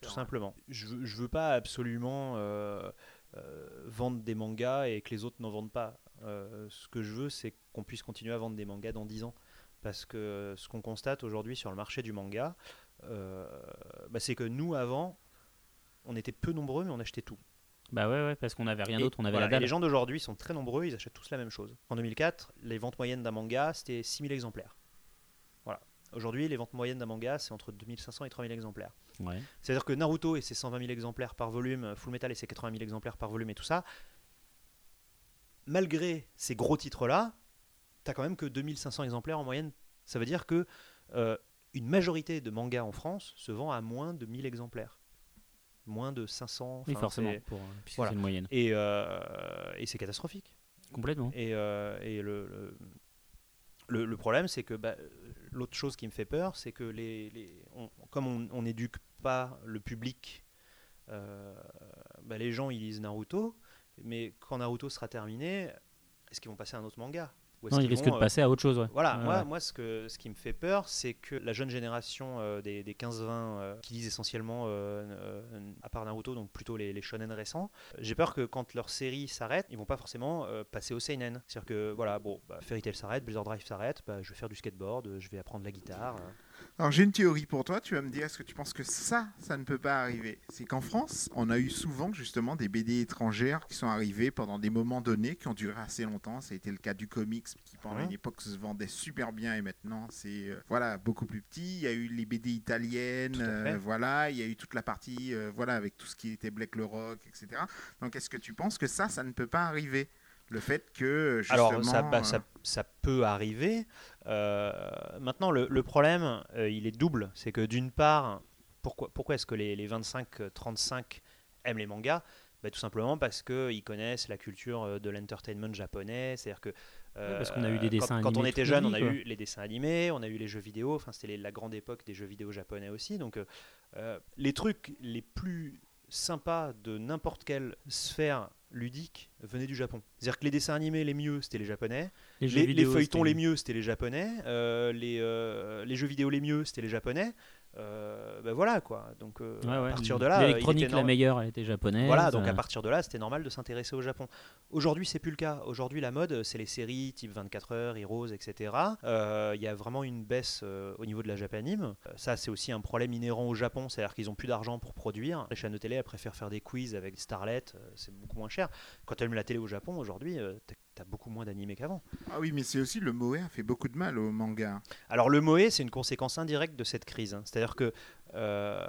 tout simplement. Je je veux pas absolument euh, euh, vendre des mangas et que les autres n'en vendent pas. Euh, ce que je veux, c'est qu'on puisse continuer à vendre des mangas dans 10 ans. Parce que ce qu'on constate aujourd'hui sur le marché du manga, euh, bah, c'est que nous, avant, on était peu nombreux, mais on achetait tout. Bah ouais, ouais, parce qu'on avait rien d'autre, on avait voilà, la et dalle. les gens d'aujourd'hui sont très nombreux, ils achètent tous la même chose. En 2004, les ventes moyennes d'un manga, c'était 6000 exemplaires. Voilà. Aujourd'hui, les ventes moyennes d'un manga, c'est entre 2500 et 3000 exemplaires. Ouais. C'est-à-dire que Naruto et ses 120 000 exemplaires par volume, Full Metal et ses 80 000 exemplaires par volume et tout ça, malgré ces gros titres-là, t'as quand même que 2500 exemplaires en moyenne. Ça veut dire que euh, une majorité de mangas en France se vend à moins de 1000 exemplaires. Moins de 500. oui, forcément, pour, euh, puisque voilà. c'est une moyenne. Et, euh, et c'est catastrophique. Complètement. Et, euh, et le, le, le- le problème, c'est que bah, l'autre chose qui me fait peur, c'est que les, les- on- comme on n'éduque pas le public, euh, bah, les gens ils lisent Naruto, mais quand Naruto sera terminé, est-ce qu'ils vont passer à un autre manga? Non, il qu'ils risque vont, de euh, passer à autre chose, ouais. voilà, Ouais, moi, ouais. moi ce, que, ce qui me fait peur, c'est que la jeune génération euh, des, des 15-20 euh, qui lisent essentiellement, euh, à part Naruto, donc plutôt les, les shonen récents, j'ai peur que quand leur série s'arrête, ils vont pas forcément passer au seinen. C'est-à-dire que, voilà, bon, bah, Fairy Tail s'arrête, Blizzard Drive s'arrête, bah, je vais faire du skateboard, je vais apprendre la guitare. Alors j'ai une théorie pour toi, tu vas me dire, est-ce que tu penses que ça, ça ne peut pas arriver? C'est qu'en France, on a eu souvent justement des BD étrangères qui sont arrivées pendant des moments donnés, qui ont duré assez longtemps. Ça a été le cas du comics, qui pendant une époque se vendait super bien et maintenant c'est euh, voilà beaucoup plus petit. Il y a eu les BD italiennes, euh, voilà, il y a eu toute la partie euh, voilà avec tout ce qui était Black le Rock, etc. Donc est-ce que tu penses que ça, ça ne peut pas arriver? Le fait que justement, Alors, ça, bah, ça, ça peut arriver. Euh, maintenant, le, le problème, euh, il est double. C'est que d'une part, pourquoi, pourquoi est-ce que les, les 25-35 aiment les mangas? Bah, Tout simplement parce qu'ils connaissent la culture euh, de l'entertainment japonais. C'est-à-dire que. euh, parce qu'on a eu des dessins quand, quand on était jeune, on a quoi. eu les dessins animés, on a eu les jeux vidéo. Enfin, c'était la grande époque des jeux vidéo japonais aussi. Donc, euh, les trucs les plus sympas de n'importe quelle sphère ludique venaient du Japon. C'est-à-dire que les dessins animés les mieux, c'était les japonais. Les, feuilletons les mieux, c'était les japonais. euh, les, euh, les jeux vidéo les mieux, c'était les japonais. Euh, ben voilà quoi. Donc euh, Ouais, ouais. à partir de là, L'électronique la meilleure, elle était japonaise. Voilà, donc euh, à partir de là, c'était normal de s'intéresser au Japon. Aujourd'hui, c'est plus le cas. Aujourd'hui, la mode, c'est les séries type 24 heures, Heroes, etc. Il y a vraiment une baisse au niveau de la japanime. Ça, c'est aussi un problème inhérent au Japon, c'est-à-dire qu'ils ont plus d'argent pour produire. Les chaînes de télé, elles préfèrent faire des quiz avec Starlet, c'est beaucoup moins cher. Quand tu allumes la télé au Japon, aujourd'hui, t'as- beaucoup moins d'animés qu'avant. Ah oui, mais c'est aussi le Moe a fait beaucoup de mal au manga. Alors le Moe, c'est une conséquence indirecte de cette crise. hein. C'est-à-dire que euh,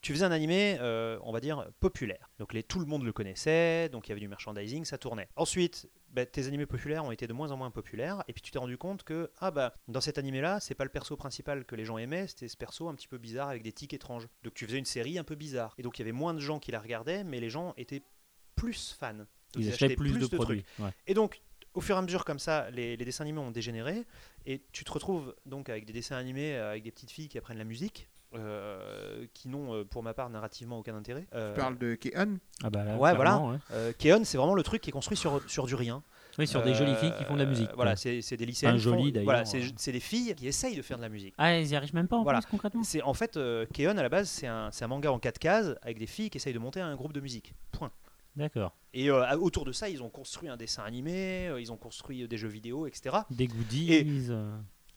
tu faisais un animé, euh, on va dire, populaire. Donc les, tout le monde le connaissait, donc il y avait du merchandising, ça tournait. Ensuite, bah, tes animés populaires ont été de moins en moins populaires, et puis tu t'es rendu compte que ah bah dans cet animé-là, c'est pas le perso principal que les gens aimaient, c'était ce perso un petit peu bizarre avec des tics étranges. Donc tu faisais une série un peu bizarre, et donc il y avait moins de gens qui la regardaient, mais les gens étaient plus fans. Donc, Ils achetaient plus, de, trucs. produits. ouais. Et donc, au fur et à mesure comme ça, les, les dessins animés ont dégénéré, et tu te retrouves donc avec des dessins animés euh, avec des petites filles qui apprennent la musique, euh, qui n'ont, euh, pour ma part, narrativement aucun intérêt. Euh, Tu parles de Keon? Ah bah là, Ouais, euh, Keon, c'est vraiment le truc qui est construit sur, sur du rien. Oui, sur des jolies filles qui font de la Euh, musique. Voilà, c'est c'est des lycéennes. D'ailleurs. Voilà, c'est c'est des filles qui essayent de faire de la musique. Ah, ils y arrivent même pas en Voilà. plus concrètement C'est en fait euh, Keon à la base c'est un, c'est un manga en 4 cases avec des filles qui essayent de monter un groupe de musique. Point. D'accord. Et euh, autour de ça, ils ont construit un dessin animé, euh, ils ont construit euh, des jeux vidéo, etc. Des goodies. Et-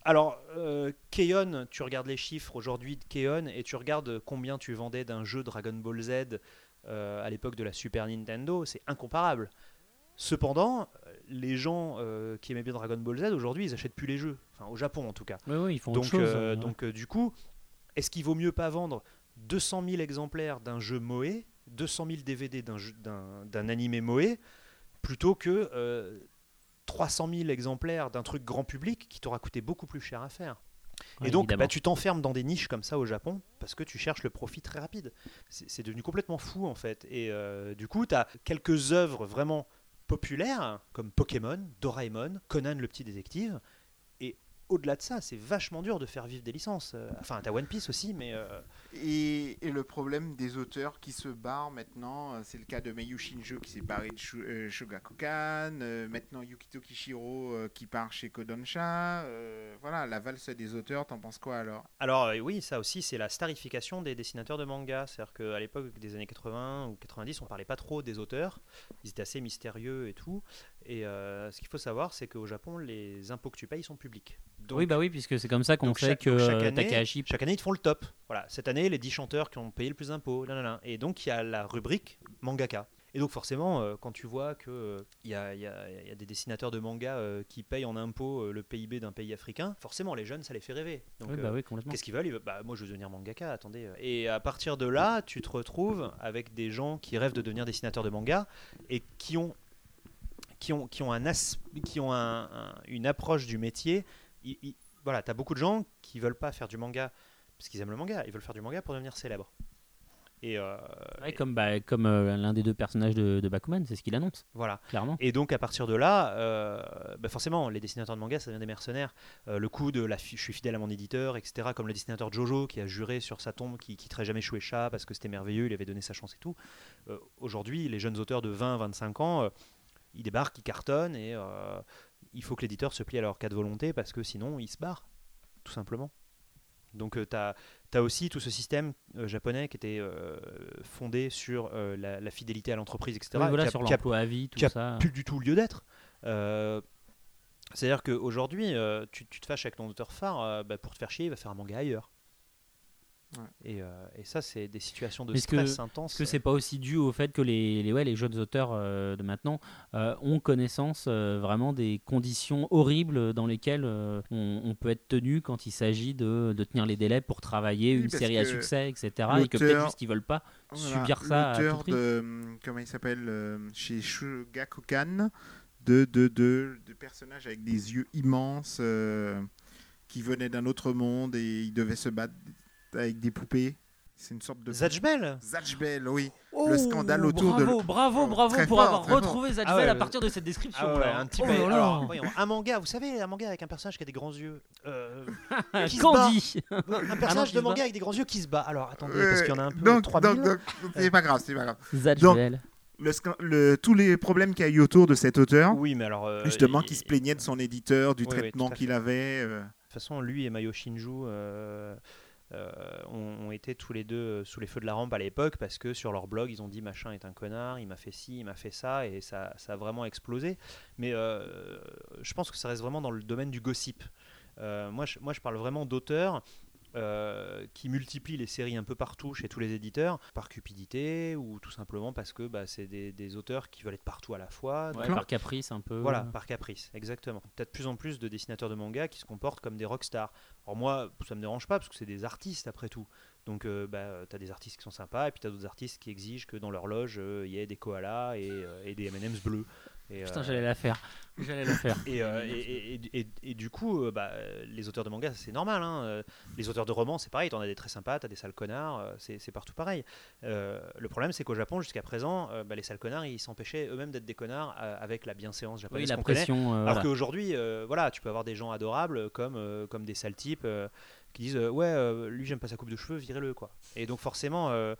Alors, euh, Keon, tu regardes les chiffres aujourd'hui de Keon et tu regardes combien tu vendais d'un jeu Dragon Ball Z à l'époque de la Super Nintendo, c'est incomparable. Cependant, les gens qui aimaient bien Dragon Ball Z aujourd'hui, ils achètent plus les jeux, enfin au Japon en tout cas. Oui, oui, ils font Donc, autre chose. hein. donc du coup, est-ce qu'il vaut mieux pas vendre 200 000 exemplaires d'un jeu Moe, 200 000 DVD d'un animé Moe, plutôt que euh, 300 000 exemplaires d'un truc grand public qui t'aura coûté beaucoup plus cher à faire Ouais, et donc, bah, tu t'enfermes dans des niches comme ça au Japon parce que tu cherches le profit très rapide. C'est c'est devenu complètement fou en fait. Et euh, du coup, tu as quelques œuvres vraiment populaires comme Pokémon, Doraemon, Conan le petit détective. Au-delà de ça, c'est vachement dur de faire vivre des licences. Euh, Enfin, tu as One Piece aussi, mais. euh, Et, et le problème des auteurs qui se barrent maintenant, euh, c'est le cas de Meiyu Shinjo qui s'est barré de Shu- euh, Shogakukan, euh, maintenant Yukito Kishiro qui part chez Kodansha. voilà, la valse des auteurs, t'en penses quoi alors? Alors oui, ça aussi, c'est la starification des dessinateurs de manga. C'est-à-dire qu'à l'époque des années 80 ou 90, on parlait pas trop des auteurs. Ils étaient assez mystérieux et tout. Et euh, ce qu'il faut savoir, c'est qu'au Japon, les impôts que tu payes sont publics. Donc, oui, bah oui, puisque c'est comme ça qu'on chaque- que chaque euh, année- Takahashi. chaque année, ils te font le top. Voilà, cette année, les 10 chanteurs qui ont payé le plus d'impôts. Et donc, il y a la rubrique mangaka. Et donc, forcément, euh, quand tu vois qu'il il y, a, il y a- il y a des dessinateurs de manga euh, qui payent en impôts le PIB d'un pays africain, forcément, les jeunes, ça les fait rêver. Donc, Oui, bah oui, complètement. Qu'est-ce qu'ils veulent? Veulent- Bah, moi, je veux devenir mangaka, attendez. Et à partir de là, tu te retrouves avec des gens qui rêvent de devenir dessinateurs de manga et qui ont, qui ont, qui ont, un as- qui ont un- un- une approche du métier. Voilà, tu as beaucoup de gens qui veulent pas faire du manga parce qu'ils aiment le manga, ils veulent faire du manga pour devenir célèbres. Et, euh, Ouais, et- comme bah, comme euh, l'un des deux personnages de, de Bakuman, c'est ce qu'il annonce, voilà. clairement. Et donc à partir de là, euh, bah forcément, les dessinateurs de manga, ça devient des mercenaires. Le coup de la je suis fidèle à mon éditeur, etc. Comme le dessinateur Jojo qui a juré sur sa tombe qu'il quitterait jamais Shueisha parce que c'était merveilleux, il avait donné sa chance et tout. Aujourd'hui, les jeunes auteurs de 20-25 ans, ils débarquent, ils cartonnent et euh, il faut que l'éditeur se plie à leur cas de volonté parce que sinon, ils se barrent, tout simplement. Donc tu as, aussi tout ce système euh, japonais qui était euh, fondé sur euh, la, la fidélité à l'entreprise, etc. Oui, voilà, qui a- sur a l'emploi à vie, tout qui a ça. plus du tout lieu d'être. Euh, C'est-à-dire qu'aujourd'hui, euh, tu, tu te fâches avec ton auteur phare, euh, bah, pour te faire chier, il va faire un manga ailleurs. Ouais. Et, euh, et ça, c'est des situations de Mais est-ce que- stress intense. Est-ce que c'est pas aussi dû au fait que les, les, ouais, les jeunes auteurs euh, de maintenant euh, ont connaissance euh, vraiment des conditions horribles dans lesquelles euh, on, on peut être tenu quand il s'agit de, de tenir les délais pour travailler Oui, une série à succès, etc. Et que peut-être juste qu'ils veulent pas Voilà, subir ça à L'auteur tout prix. de, hum, comment il s'appelle, euh, chez Shogakukan, de, de, de, de personnages avec des yeux immenses euh, qui venaient d'un autre monde et ils devaient se battre avec des poupées. C'est une sorte de. Zatchbell Zatchbell, oui. Le scandale autour de bravo, bravo, Oh, bravo très pour fort, avoir retrouvé Zatchbell Ah ouais, à le- partir de cette description. Ah ouais, un petit Oh peu- là là. alors, voyons, un manga, vous savez, un manga avec un personnage qui a des grands yeux. Euh, qui se Candy un Ah personnage de bat. manga avec des grands yeux qui se bat. Alors attendez, Euh, parce qu'il y en a un peu donc, 3000. donc, donc, c'est pas grave, c'est pas grave. Zatchbell. Le, le- tous les problèmes qu'il y a eu autour de cet auteur, Oui, mais alors. euh, justement, il- qui se plaignait de son éditeur, du Oui, traitement qu'il avait. euh, De toute façon, lui et Mayo Shinju euh, ont, ont été tous les deux euh, sous les feux de la rampe à l'époque parce que sur leur blog, ils ont dit machin est un connard, il m'a fait ci, il m'a fait ça, et ça, ça a vraiment explosé. Mais euh, je pense que ça reste vraiment dans le domaine du gossip. Euh, moi, je, moi, je parle vraiment d'auteurs. Euh, qui multiplient les séries un peu partout chez tous les éditeurs par cupidité ou tout simplement parce que bah, c'est des, des auteurs qui veulent être partout à la fois Ouais, par caprice un peu. voilà, par caprice, exactement. Tu as de plus en plus de dessinateurs de manga qui se comportent comme des rockstars. Alors moi, ça me dérange pas parce que c'est des artistes après tout. Donc euh, bah, tu as des artistes qui sont sympas et puis tu as d'autres artistes qui exigent que dans leur loge, euh, il y ait des koalas et, euh, et des M&M's bleus. Et, Putain, euh, j'allais la faire. J'allais la faire. et, euh, et, et- et- et du coup, euh, bah, les auteurs de manga, c'est normal. hein. Les auteurs de romans, c'est pareil. T'en as des très sympas, t'as des sales connards, c'est partout pareil. Euh, le problème, c'est qu'au Japon, jusqu'à présent, bah, les sales connards, ils s'empêchaient eux-mêmes d'être des connards avec la bienséance Oui, japonaise la qu'on connaît. pression. euh, Alors voilà. qu'aujourd'hui, euh, voilà, tu peux avoir des gens adorables comme, comme des sales types qui disent euh, Ouais, euh, lui, j'aime pas sa coupe de cheveux, virez-le. quoi. Et donc, forcément, euh,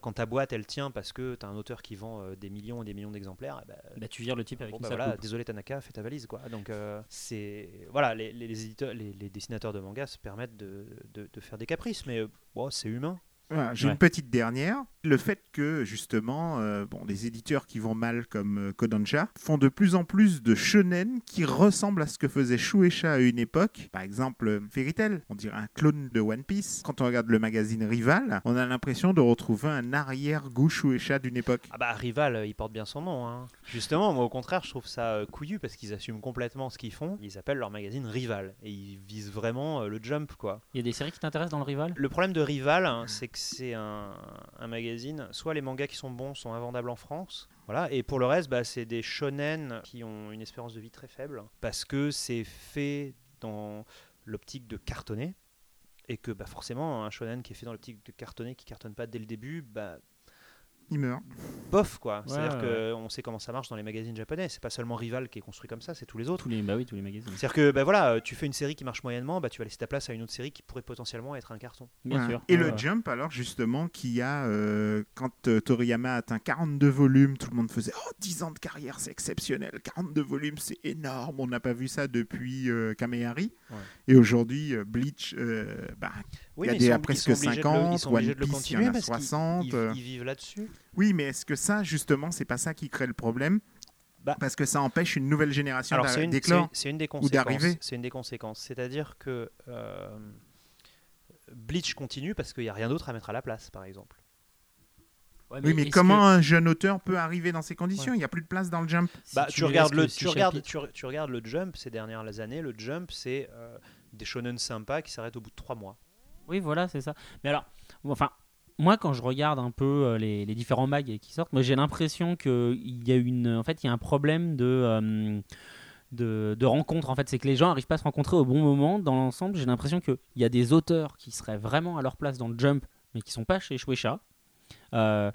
quand ta boîte, elle tient parce que tu as un auteur qui vend euh, des millions et des millions d'exemplaires, eh ben, Bah, tu vires le type avec Bon, une bah voilà, coupe. désolé Tanaka, fais ta valise quoi. Donc euh, c'est voilà, les, les- les éditeurs, les, les dessinateurs de manga se permettent de, de- de faire des caprices, mais euh, bon, c'est humain. Voilà, J'ai Ouais. une petite dernière. Le fait que justement, euh, bon, des éditeurs qui vont mal comme euh, Kodansha font de plus en plus de shonen qui ressemblent à ce que faisait Shueisha à une époque. Par exemple, Fairy Tail, on dirait un clone de One Piece. Quand on regarde le magazine Rival, on a l'impression de retrouver un arrière-goût Shueisha d'une époque. Ah bah Rival, euh, il porte bien son nom. hein. Justement, moi au contraire, je trouve ça couillu parce qu'ils assument complètement ce qu'ils font. Ils appellent leur magazine Rival et ils visent vraiment le jump quoi. Il y a des séries qui t'intéressent dans le rival? Le problème de Rival, hein, c'est que c'est un, un magazine, soit les mangas qui sont bons sont invendables en France, voilà, et pour le reste, bah, c'est des shonen qui ont une espérance de vie très faible parce que c'est fait dans l'optique de cartonner. Et que bah, forcément un shonen qui est fait dans l'optique de cartonner, qui cartonne pas dès le début, bah, Il meurt. bof quoi. Ouais, C'est-à-dire ouais, qu'on sait comment ça marche dans les magazines japonais. C'est pas seulement Rival qui est construit comme ça, c'est tous les autres. tous les, bah oui, tous les magazines. C'est-à-dire que bah voilà, tu fais une série qui marche moyennement, bah tu vas laisser ta place à une autre série qui pourrait potentiellement être un carton. Bien Ouais. sûr. Et Ouais, le ouais. Jump, alors, justement, qui a, euh, quand euh, Toriyama a atteint 42 volumes, tout le monde faisait Oh, 10 ans de carrière, c'est exceptionnel. 42 volumes, c'est énorme. On n'a pas vu ça depuis euh, Kamehari. Ouais. Et aujourd'hui, euh, Bleach, euh, bah, Oui, il y a mais des sont- presque sont obligés de le- 50, ils sont obligés One Piece, il y en a parce qu'ils- 60. Ils, ils vivent là-dessus. Oui, mais est-ce que ça, justement, c'est pas ça qui crée le problème Bah. Parce que ça empêche une nouvelle génération d'éclore. d'arriver. conséquences. C'est une des conséquences. C'est-à-dire que euh, Bleach continue parce qu'il n'y a rien d'autre à mettre à la place, par exemple. Ouais, Oui, mais comment que- un jeune auteur peut arriver dans ces conditions? Il n'y a plus de place dans le Jump. si Bah, tu regardes le, tu, regardes, tu regardes le Jump ces dernières années. Le Jump, c'est euh, des shonen sympas qui s'arrêtent au bout de trois mois. Oui, voilà, c'est ça. Mais alors, enfin, moi, quand je regarde un peu euh, les, différents mags qui sortent, moi, j'ai l'impression qu'il y a une, en fait, il y a un problème de. euh, rencontre en fait c'est que les gens n'arrivent pas à se rencontrer au bon moment dans l'ensemble j'ai l'impression qu'il y a des auteurs qui seraient vraiment à leur place dans le jump mais qui sont pas chez Shueisha euh,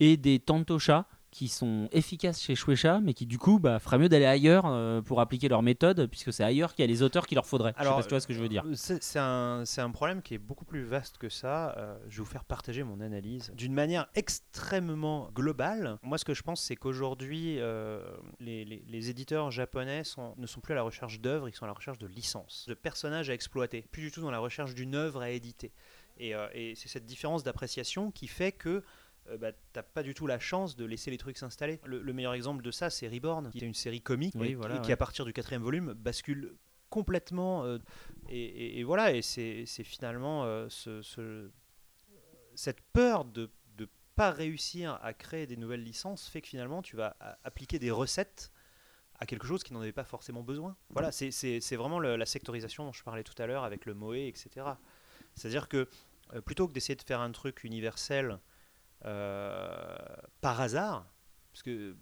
et des Tantosha qui sont efficaces chez Shueisha mais qui du coup bah, ferait mieux d'aller ailleurs euh, pour appliquer leur méthode puisque c'est ailleurs qu'il y a les auteurs qu'il leur faudrait je sais Alors, pas si tu vois ce que je veux dire Euh, C'est un, problème qui est beaucoup plus vaste que ça. Euh, je vais vous faire partager mon analyse d'une manière extrêmement globale. Moi, ce que je pense, c'est qu'aujourd'hui, euh, les, les- les éditeurs japonais sont- ne sont plus à la recherche d'œuvres, ils sont à la recherche de licences, de personnages à exploiter, plus du tout dans la recherche d'une œuvre à éditer. Et, euh, et c'est cette différence d'appréciation qui fait que bah, t'as pas du tout la chance de laisser les trucs s'installer. Le, le meilleur exemple de ça, c'est Reborn, qui est une série comique Oui, et, voilà, et qui, ouais. à partir du quatrième volume, bascule complètement. euh, et, et- et voilà, et c'est finalement euh, ce- ce- cette peur de ne pas réussir à créer des nouvelles licences fait que finalement tu vas appliquer des recettes à quelque chose qui n'en avait pas forcément besoin. Voilà, c'est- vraiment le- la sectorisation dont je parlais tout à l'heure avec le Moe, etc. C'est-à-dire que euh, plutôt que d'essayer de faire un truc universel euh, par hasard, parce que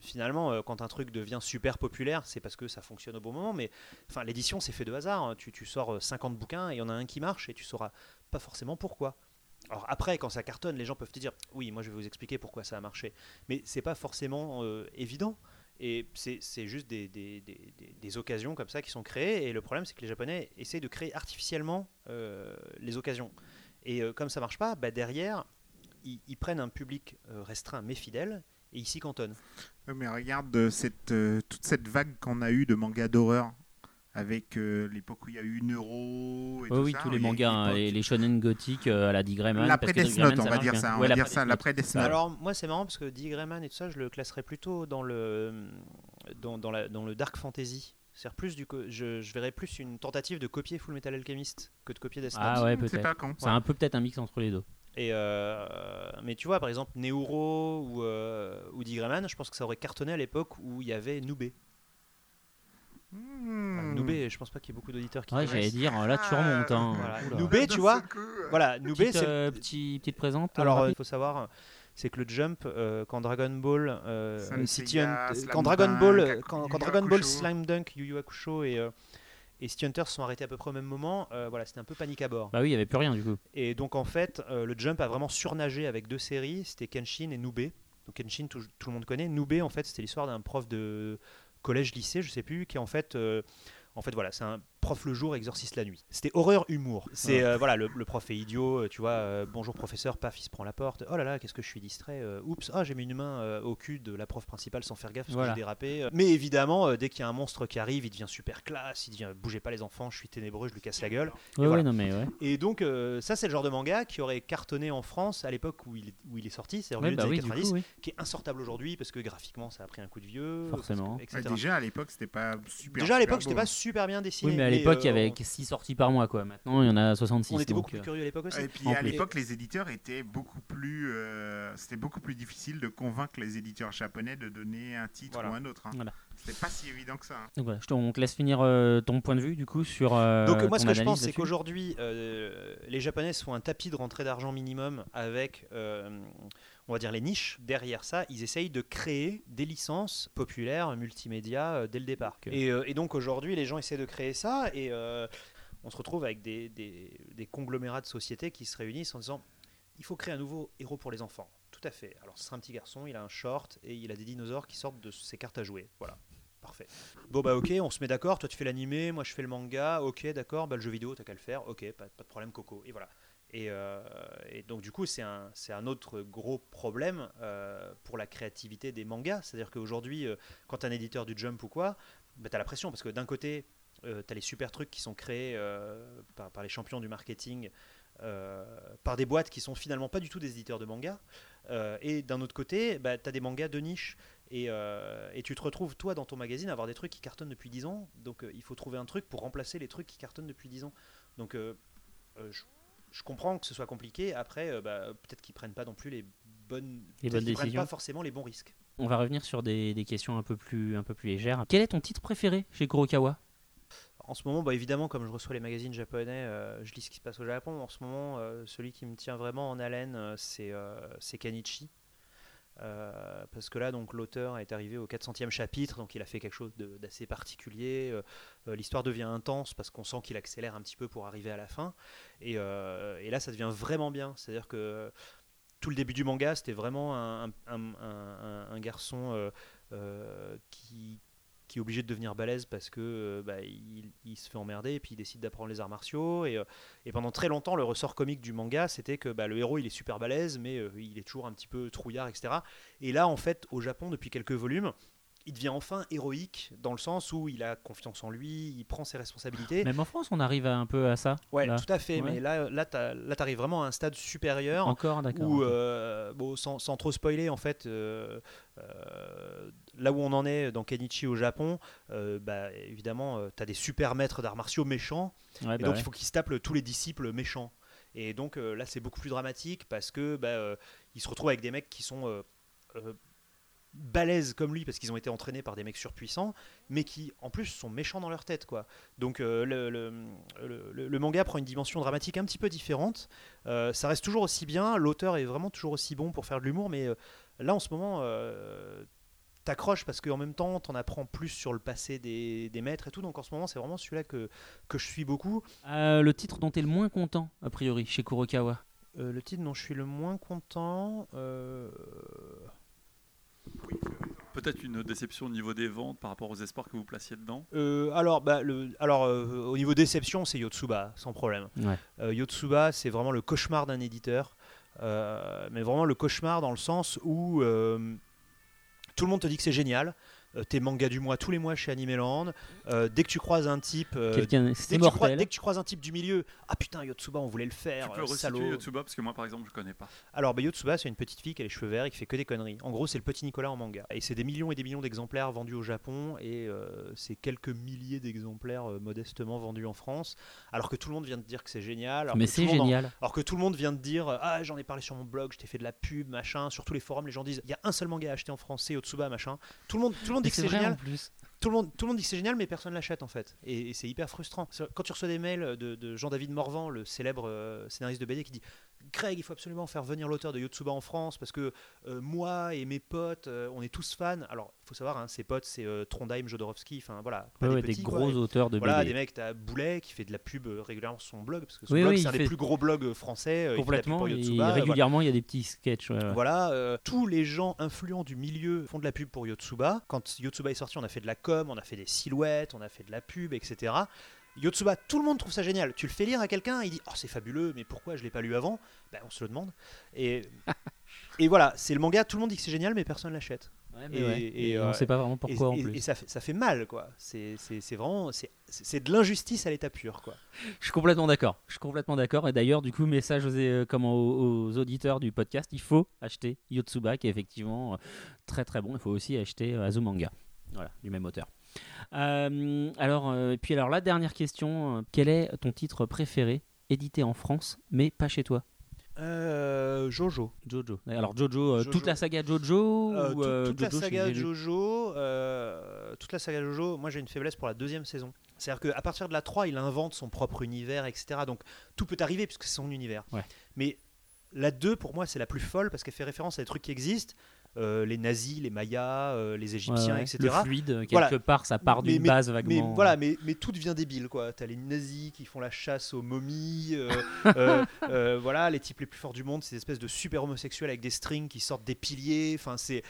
finalement, euh, quand un truc devient super populaire, c'est parce que ça fonctionne au bon moment, mais enfin, l'édition, c'est fait de hasard. hein. Tu, sors euh, 50 bouquins et il y en a un qui marche et tu sauras pas forcément pourquoi. Alors après, quand ça cartonne, les gens peuvent te dire oui, moi je vais vous expliquer pourquoi ça a marché, mais c'est pas forcément euh, évident. Et c'est juste des, occasions comme ça qui sont créées. Et le problème, c'est que les Japonais essayent de créer artificiellement euh, les occasions. Et euh, comme ça marche pas, bah, derrière, ils, ils prennent un public euh, restreint mais fidèle et ils s'y cantonnent. Mais regarde euh, cette, euh, toute cette vague qu'on a eue de mangas d'horreur avec euh, l'époque où il y a eu Neuro et Oui, tout oui, ça. tous les mangas, hein, les, shonen gothiques euh, à la Dick Grayman. L'après Death Note, on va dire ça, on Ouais, va dire ça, Death l'après Note. Death Note. Alors moi c'est marrant parce que Dick Grayman et tout ça je le classerais plutôt dans le dans, dans la, dans le dark fantasy. C'est plus du je, je verrais plus une tentative de copier Full Metal Alchemist que de copier Death Note. Ah ouais, C'est peut-être. pas con. C'est un peu peut-être un mix entre les deux. Et euh, mais tu vois par exemple Neuro ou euh, ou Grayman, je pense que ça aurait cartonné à l'époque où il y avait Noubé. Enfin, Hmm. Noubé, je pense pas qu'il y ait beaucoup d'auditeurs qui Ouais, j'allais dire, là tu remontes. Hein. Voilà. Noubé, tu vois. Euh, Voilà, Noubé Petite, c'est euh, petit- petite présente. Alors, euh, il faut savoir, c'est que le jump, euh, quand Dragon Ball, euh, City Slam quand Dragon Ball, quand, quand Dragon Ball. Slime Dunk, Yu Yu Hakusho et euh, et City Hunter sont arrêtés à peu près au même moment, euh, voilà, c'était un peu panique à bord. Bah oui, il n'y avait plus rien du coup. Et donc en fait, euh, le jump a vraiment surnagé avec deux séries, c'était Kenshin et Noubé. Donc Kenshin, tout, tout le monde connaît. Noubé, en fait, c'était l'histoire d'un prof de collège-lycée, je sais plus, qui en fait, euh, en fait, voilà, c'est un prof le jour, exorciste la nuit. C'était horreur humour. C'est euh, voilà, le, le prof est idiot, euh, tu vois. euh, bonjour professeur, paf, il se prend la porte. Oh là là, qu'est-ce que je suis distrait. euh, oups, ah j'ai mis une main euh, au cul de la prof principale sans faire gaffe parce Voilà. que j'ai dérapé. Mais évidemment, euh, dès qu'il y a un monstre qui arrive, il devient super classe. Il devient bougez pas les enfants, je suis ténébreux, je lui casse la gueule. Ouais, voilà. ouais, non, mais ouais. Et donc euh, ça, c'est le genre de manga qui aurait cartonné en France à l'époque où il, est- où il est sorti, c'est-à-dire au Ouais, milieu bah des oui, années du 90, coup, oui. qui est insortable aujourd'hui parce que graphiquement ça a pris un coup de vieux, Forcément. que- etc. déjà à l'époque, c'était pas super. Déjà à l'époque, c'était pas super bien dessiné. Oui, mais à l'époque, il y avait 6 sorties par mois, quoi. Maintenant, il y en a 66. on était donc, beaucoup plus euh, curieux à l'époque aussi. Et puis En à plus. l'époque, les éditeurs étaient beaucoup plus. euh, c'était beaucoup plus difficile de convaincre les éditeurs japonais de donner un titre Voilà. ou un autre. hein. Voilà. C'était pas si évident que ça. hein. Donc voilà, je te, on te laisse finir euh, ton point de vue, du coup, sur. euh, Donc moi, ton ce que je pense, c'est qu'aujourd'hui, euh, les Japonais font un tapis de rentrée d'argent minimum avec, euh, on va dire, les niches. Derrière ça, ils essayent de créer des licences populaires, multimédia, euh, dès le départ. Et, euh, et donc aujourd'hui, les gens essaient de créer ça et euh, on se retrouve avec des, des- des conglomérats de sociétés qui se réunissent en disant, il faut créer un nouveau héros pour les enfants. Tout à fait. Alors ce sera un petit garçon, il a un short et il a des dinosaures qui sortent de ses cartes à jouer. Voilà. Parfait. Bon bah ok, on se met d'accord, toi tu fais l'animé, moi je fais le manga, ok d'accord, bah le jeu vidéo t'as qu'à le faire, ok, pas, pas de problème Coco, et voilà. Et, euh, et donc du coup c'est un, autre gros problème euh, pour la créativité des mangas, c'est-à-dire qu'aujourd'hui euh, quand un éditeur du Jump ou quoi, bah, t'as la pression parce que d'un côté euh, t'as les super trucs qui sont créés par, les champions du marketing, par des boîtes qui sont finalement pas du tout des éditeurs de manga, euh, et d'un autre côté bah, t'as des mangas de niche. Et, et tu te retrouves, toi, dans ton magazine, à avoir des trucs qui cartonnent depuis 10 ans. Donc, il faut trouver un truc pour remplacer les trucs qui cartonnent depuis 10 ans. Donc, je, je comprends que ce soit compliqué. Après, euh, bah, peut-être qu'ils prennent pas non plus les bonnes, Les bonnes qu'ils prennent décisions. pas forcément les bons risques. On va revenir sur des, des questions un peu, plus, un peu plus légères. Quel est ton titre préféré chez Kurokawa? En ce moment, bah, évidemment, comme je reçois les magazines japonais, euh, je lis ce qui se passe au Japon. En ce moment, euh, celui qui me tient vraiment en haleine, c'est euh, c'est Kanichi. Euh, parce que là, donc, l'auteur est arrivé au 400e chapitre, donc il a fait quelque chose d'assez particulier. Euh, euh, L'histoire devient intense parce qu'on sent qu'il accélère un petit peu pour arriver à la fin. Et, là, ça devient vraiment bien. C'est-à-dire que tout le début du manga, c'était vraiment un, garçon qui, qui est obligé de devenir balèze parce que euh, bah, il, se fait emmerder et puis il décide d'apprendre les arts martiaux. Et, euh, pendant très longtemps, le ressort comique du manga, c'était que bah, le héros, il est super balèze, mais euh, il est toujours un petit peu trouillard, etc. Et là, en fait, au Japon, depuis quelques volumes, il devient enfin héroïque dans le sens où il a confiance en lui, il prend ses responsabilités. Même en France, on arrive à- un peu à ça. Ouais, là. tout à fait. Ouais. Mais là, là, là, t'arrives vraiment à un stade supérieur Encore, d'accord. où, euh, bon, sans, sans trop spoiler, en fait, euh, euh, là où on en est dans Kenichi au Japon, bah, évidemment, tu as des super maîtres d'arts martiaux méchants, Ouais, et bah donc ouais. il faut qu'ils se tapent tous les disciples méchants. Et donc là, c'est beaucoup plus dramatique parce que bah, il se retrouve avec des mecs qui sont balèzes comme lui parce qu'ils ont été entraînés par des mecs surpuissants, mais qui en plus sont méchants dans leur tête, quoi. Donc euh, le, le- le- manga prend une dimension dramatique un petit peu différente. Euh, ça reste toujours aussi bien. L'auteur est vraiment toujours aussi bon pour faire de l'humour, mais euh, là en ce moment. T'accroches parce qu'en même temps, t'en apprends plus sur le passé des, des maîtres et tout. Donc en ce moment, c'est vraiment celui-là que, que je suis beaucoup. Le titre dont tu es le moins content, a priori, chez Kurokawa? Le titre dont je suis le moins content. Peut-être une déception au niveau des ventes par rapport aux espoirs que vous placiez dedans. euh, alors, bah, le, alors euh, au niveau déception, c'est Yotsuba, sans problème. Ouais. Euh, Yotsuba, c'est vraiment le cauchemar d'un éditeur. Euh, mais vraiment le cauchemar dans le sens où euh, tout le monde te dit que c'est génial. Euh, T'es manga du mois tous les mois chez Animeland. Euh, dès que tu croises un type. euh, Quelqu'un, dès, c'est que tu crois- mortel. dès que tu croises un type du milieu, ah putain Yotsuba on voulait le faire, tu peux euh, resituer salaud. Yotsuba parce que moi par exemple je connais pas. Alors, bah, Yotsuba, c'est une petite fille qui a les cheveux verts et qui fait que des conneries. En gros, c'est le petit Nicolas en manga. Et c'est des millions et des millions d'exemplaires vendus au Japon et euh, c'est quelques milliers d'exemplaires euh, modestement vendus en France. Alors que tout le monde vient de dire que c'est génial. alors Mais c'est en- génial. alors que tout le monde vient de dire Ah, j'en ai parlé sur mon blog, je t'ai fait de la pub, machin. Sur tous les forums, les gens disent Il y a un seul manga à acheter en français, Yotsuba, machin. Tout le monde, tout le monde dit Mais que c'est vrai, génial en plus. tout le monde, tout le monde dit que c'est génial, mais personne l'achète en fait. Et, et c'est hyper frustrant. Quand tu reçois des mails de, de Jean-David Morvan, le célèbre euh, scénariste de BD, qui dit Craig, il faut absolument faire venir l'auteur de Yotsuba en France parce que euh, moi et mes potes, euh, on est tous fans. Alors, il faut savoir, hein, ses potes, c'est euh, Trondheim, Jodorowsky, enfin voilà, pas Ouais, des ouais, des petits, quoi. gros auteurs de Voilà, BD. des mecs, t'as Boulet qui fait de la pub euh, régulièrement sur son blog, parce que son Oui, blog, oui, c'est un des plus gros blogs français. il fait de la pub Complètement. pour Yotsuba, voilà. régulièrement, il y a des petits sketchs. ouais. Voilà, tous les gens influents du milieu font de la pub pour Yotsuba. Quand Yotsuba est sorti, on a fait de la com, on a fait des silhouettes, on a fait de la pub, etc. Yotsuba, tout le monde trouve ça génial. Tu le fais lire à quelqu'un, il dit Oh, c'est fabuleux, mais pourquoi je l'ai pas lu avant? Ben, On se le demande. Et, et voilà, c'est le manga, tout le monde dit que c'est génial, mais personne l'achète. Et- ouais. et, Et euh, on sait pas vraiment pourquoi et, en et- plus. et ça, fait, ça fait mal, quoi. C'est vraiment. c'est- de l'injustice à l'état pur, quoi. Je suis complètement d'accord. Je suis complètement d'accord. Et d'ailleurs, du coup, message aux, euh, comment, aux, aux auditeurs du podcast, il faut acheter Yotsuba, qui est effectivement euh, très très bon. Il faut aussi acheter Azumanga, voilà, du même auteur. Euh, alors, euh, et puis alors la dernière question, euh, quel est ton titre préféré édité en France, mais pas chez toi? Jojo. Jojo. Alors Jojo, Jojo. toute la saga Jojo ou tout- toute la Jojo saga Jojo, toute la saga Jojo, moi j'ai une faiblesse pour la deuxième saison. C'est-à-dire qu'à partir de la 3, il invente son propre univers, etc. Donc tout peut arriver puisque c'est son univers. Ouais. Mais la 2, pour moi, c'est la plus folle parce qu'elle fait référence à des trucs qui existent. Euh, les nazis, les mayas, euh, les égyptiens, ouais. etc. Le fluide, quelque Voilà. part, ça part Mais- d'une mais- base Mais vaguement. voilà, mais, mais tout devient débile quoi. T'as les nazis qui font la chasse aux momies, euh, euh, euh, voilà, les types les plus forts du monde, c'est des espèces de super homosexuels avec des strings qui sortent des piliers. Enfin, c'est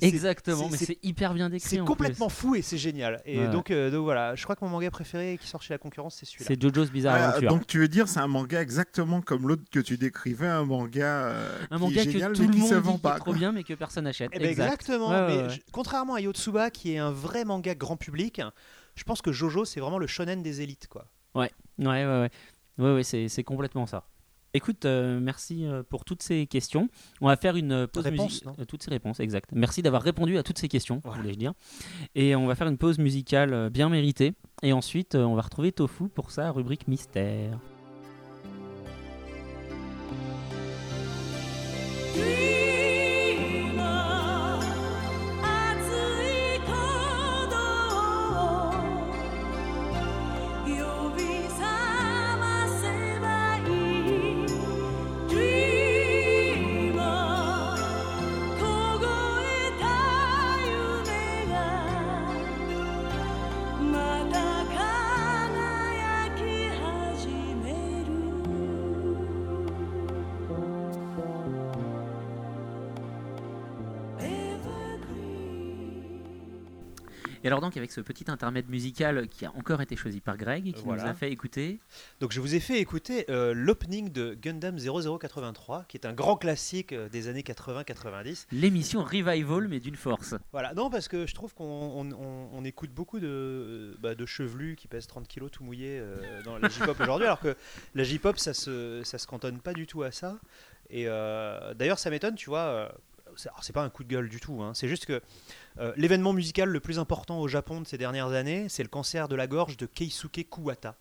Exactement, mais c'est- hyper bien décrit. c'est en complètement fou et c'est génial. Et Ouais. donc, euh, donc voilà, je crois que mon manga préféré qui sort chez la concurrence, c'est celui-là. C'est Jojo's Bizarre Ah, Adventure. donc tu veux dire c'est un manga exactement comme l'autre que tu décrivais, un manga, euh, un qui manga est génial que tout mais le qui monde se dit vend est pas. trop bien, mais que personne n'achète. Eh ben, Exact. exactement. Ouais, mais ouais. contrairement à Yotsuba, qui est un vrai manga grand public, je pense que Jojo, c'est vraiment le shonen des élites, quoi. Ouais, ouais, ouais. ouais, ouais, c'est, complètement ça. Écoute, euh, merci euh, pour toutes ces questions. On va faire une euh, pause musicale. toutes ces réponses, exact. Merci d'avoir répondu à toutes ces questions, Voilà. voulais-je dire. Et on va faire une pause musicale bien méritée. Et ensuite, on va retrouver Tofu pour sa rubrique mystère. Alors donc, avec ce petit intermède musical qui a encore été choisi par Greg, et qui Voilà. nous a fait écouter... Donc, je vous ai fait écouter euh, l'opening de Gundam 0083, qui est un grand classique euh, des années 80-90. L'émission Revival, mais d'une force. Voilà, non, parce que je trouve qu'on on- on- on écoute beaucoup de, bah, de chevelus qui pèsent 30 kilos tout mouillés euh, dans la J-pop aujourd'hui, alors que la J-pop, ça se, ça se cantonne pas du tout à ça. Et euh, d'ailleurs, ça m'étonne, tu vois. C'est alors, c'est pas un coup de gueule du tout, hein, c'est juste que euh, l'événement musical le plus important au Japon de ces dernières années, c'est le cancer de la gorge de Keisuke Kuwata,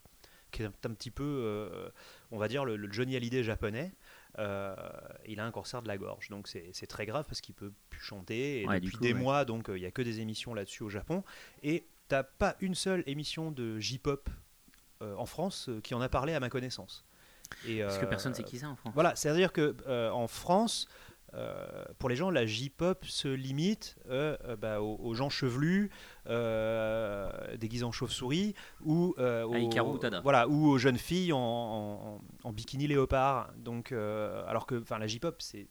qui est un, un petit peu, euh, on va dire, le, le Johnny Hallyday japonais. Euh, il a un cancer de la gorge, donc c'est très grave parce qu'il peut plus chanter. Et Ouais, depuis coup, des ouais. mois, donc il y a que des émissions là-dessus au Japon. Et t'as pas une seule émission de J-pop en France qui en a parlé à ma connaissance. Et, Parce que personne sait qui c'est en France. Voilà, c'est-à-dire que en France, euh, pour les gens, la J-pop se limite euh, euh, bah, aux, aux gens chevelus, euh, déguisés en chauve-souris, ou, aux, voilà, ou aux jeunes filles en, en- en bikini léopard. Donc, alors que la J-pop, c'est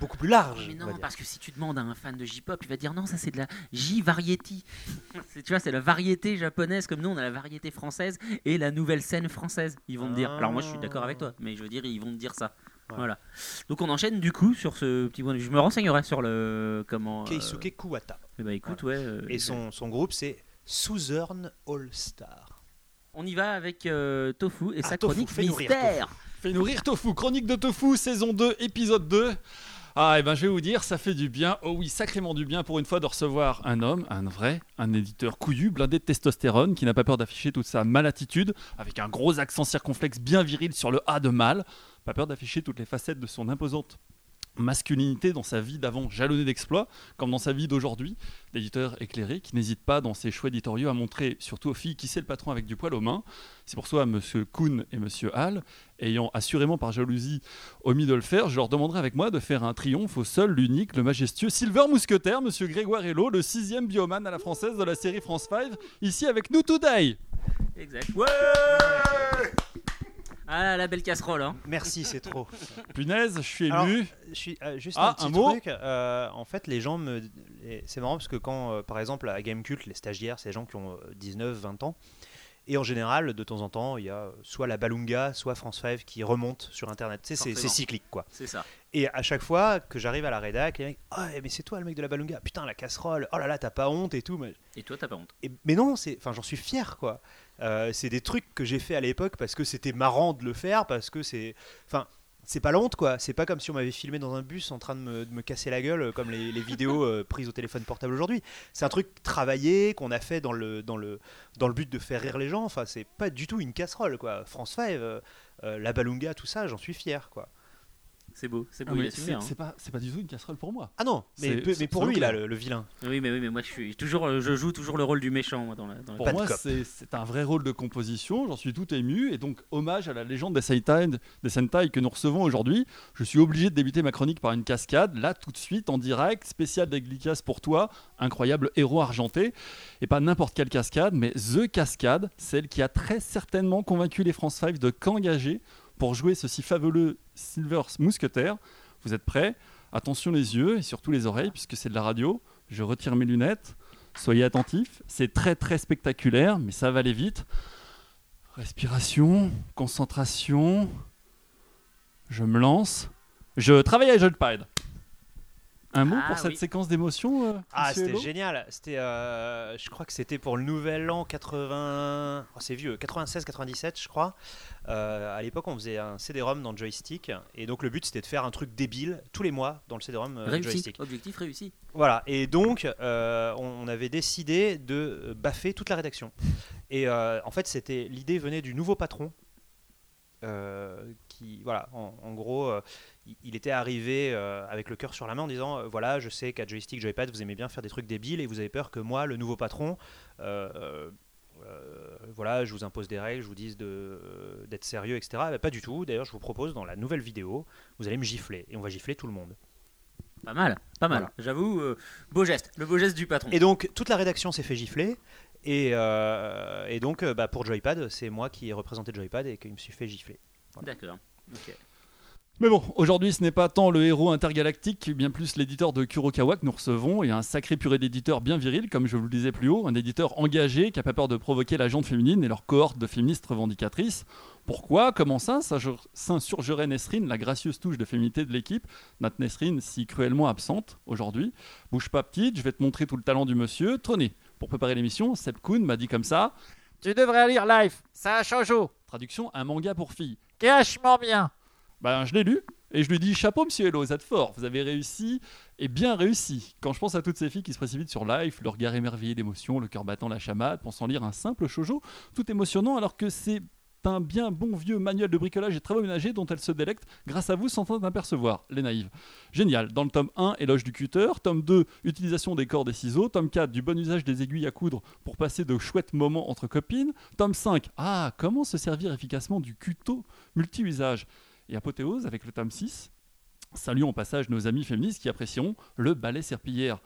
beaucoup plus large. Mais non, parce que si tu demandes à un fan de J-pop, il va dire non, ça c'est de la J-variety. Tu vois, c'est la variété japonaise comme nous, on a la variété française et la nouvelle scène française. Ils vont te dire. Alors moi, je suis d'accord avec toi, mais je veux dire, ils vont te dire ça. Ouais. Voilà. Donc on enchaîne du coup sur ce petit point. de vue. Je me renseignerai sur le comment. euh, Keisuke Kuwata. eh ben, écoute, ouais. euh, Et son, son groupe, c'est Southern All Star. On y va avec euh, Tofu et Ah, sa Tofu, chronique nourrir mystère. Fait nourrir Tofu, chronique de Tofu, saison 2, épisode 2. Ah, et ben je vais vous dire, ça fait du bien, oh oui, sacrément du bien pour une fois de recevoir un homme, un vrai, un éditeur couillu, blindé de testostérone, qui n'a pas peur d'afficher toute sa malattitude, avec un gros accent circonflexe bien viril sur le A de mal, pas peur d'afficher toutes les facettes de son imposante masculinité dans sa vie d'avant jalonnée d'exploits, comme dans sa vie d'aujourd'hui, d'éditeur éclairé qui n'hésite pas dans ses choix éditoriaux à montrer, surtout aux filles, qui c'est le patron avec du poil aux mains. C'est pour ça, Monsieur Kuhn et Monsieur Hall, ayant assurément par jalousie omis de le faire, je leur demanderai avec moi de faire un triomphe au seul, l'unique, le majestueux Silver Mousquetaire, Monsieur Grégoire Hello, le sixième bioman à la française de la série France 5, ici avec nous today. Exact. Ouais. Ah la belle casserole. Hein. Merci, c'est trop. Punaise, je suis Alors, ému. Je suis euh, juste Ah, un petit un mot? truc. euh, en fait, les gens me. les- C'est marrant parce que quand, euh, par exemple, à Gamecult, les stagiaires, c'est des gens qui ont euh, 19, 20 ans. Et en général, de temps en temps, il y a soit la Balunga, soit France 5 qui remonte sur Internet. Tu sais, c'est- c'est Forcément. cyclique, quoi. C'est ça. Et à chaque fois que j'arrive à la rédac, les mecs, ah mais c'est toi le mec de la Balunga, putain la casserole, oh là là t'as pas honte et tout. Mais, Et toi, t'as pas honte. et- mais non, c'est, enfin j'en suis fier quoi. Euh, c'est des trucs que j'ai fait à l'époque parce que c'était marrant de le faire, parce que c'est, enfin c'est pas la quoi. C'est pas comme si on m'avait filmé dans un bus en train de me, de me casser la gueule euh, comme les, les vidéos euh, prises au téléphone portable aujourd'hui. C'est un truc travaillé qu'on a fait dans le dans le dans le but de faire rire les gens. Enfin c'est pas du tout une casserole quoi. France 5, euh, euh, la Balunga, tout ça, j'en suis fier quoi. C'est beau, c'est Ah, beau, assume c'est hein. pas, c'est pas du tout une casserole pour moi. Ah non, mais, peu- pour lui là, le, le vilain. Oui, mais oui, mais moi, je suis toujours, euh, je joue toujours le rôle du méchant moi, dans la. Dans Pour moi, c'est un vrai rôle de composition. J'en suis tout ému. Et donc, hommage à la légende des Sentai, des Sentai que nous recevons aujourd'hui. Je suis obligé de débuter ma chronique par une cascade. Là, tout de suite, en direct, spécial d'Eglicas pour toi, incroyable héros argenté. Et pas n'importe quelle cascade, mais The Cascade, celle qui a très certainement convaincu les France 5 de qu'engager pour jouer ce si fabuleux Silver Mousquetaire. Vous êtes prêts? Attention les yeux et surtout les oreilles, puisque c'est de la radio. Je retire mes lunettes. Soyez attentifs, c'est très très spectaculaire, mais ça va aller vite. Respiration, concentration. Je me lance. Je travaille à Joypad. Un mot Ah, pour cette oui. séquence d'émotions euh, Ah, c'était génial. C'était, euh, je crois que c'était pour le Nouvel An 80. oh, c'est vieux, 96-97, je crois. Euh, à l'époque, on faisait un CD-ROM dans Joystick, et donc le but c'était de faire un truc débile tous les mois dans le CD-ROM euh, Réussi. Joystick. Objectif réussi. Voilà. Et donc, euh, on, on avait décidé de baffer toute la rédaction. Et euh, en fait, c'était l'idée venait du nouveau patron. euh, qui voilà en, en gros euh, il- était arrivé euh, avec le cœur sur la main en disant euh, voilà je sais qu'à joystick joypad vous aimez bien faire des trucs débiles et vous avez peur que moi le nouveau patron euh, voilà, je vous impose des règles, je vous dis de, euh, d'être sérieux, etc. Ben, pas du tout. D'ailleurs, je vous propose dans la nouvelle vidéo, vous allez me gifler et on va gifler tout le monde. Pas mal, pas mal. Voilà. J'avoue, beau geste, le beau geste du patron. Et donc, toute la rédaction s'est fait gifler. Et, et donc, bah, pour Joypad, c'est moi qui ai représenté Joypad et qui me suis fait gifler. D'accord. ok. Mais bon, aujourd'hui, ce n'est pas tant le héros intergalactique, bien plus l'éditeur de Kurokawa que nous recevons, et un sacré purée d'éditeurs bien viril, comme je vous le disais plus haut, un éditeur engagé qui n'a pas peur de provoquer la jante féminine et leur cohorte de féministes revendicatrices. Pourquoi? Comment ça? S'insurgerait Nesrine, la gracieuse touche de féminité de l'équipe, notre Nesrine si cruellement absente aujourd'hui Bouge pas petite, je vais te montrer tout le talent du monsieur. Tenez, pour préparer l'émission, Seb Kuhn m'a dit comme ça Tu devrais lire Life, ça a changé. Traduction un manga pour filles. Cachement bien ben, je l'ai lu et je lui dis chapeau monsieur Hello, vous êtes fort, vous avez réussi et bien réussi. Quand je pense à toutes ces filles qui se précipitent sur Life, le regard émerveillé d'émotion, le cœur battant la chamade, pensant lire un simple shoujo, tout émotionnant alors que c'est un bien bon vieux manuel de bricolage et travaux ménagers dont elles se délectent grâce à vous sans en apercevoir, les naïves. Génial, dans le tome 1, éloge du cutter, tome 2, utilisation des cordes et ciseaux, tome 4, du bon usage des aiguilles à coudre pour passer de chouettes moments entre copines, tome 5, ah, comment se servir efficacement du cuto multi-usage et apothéose avec le tome 6. Saluons au passage nos amis féministes qui apprécieront le ballet serpillière.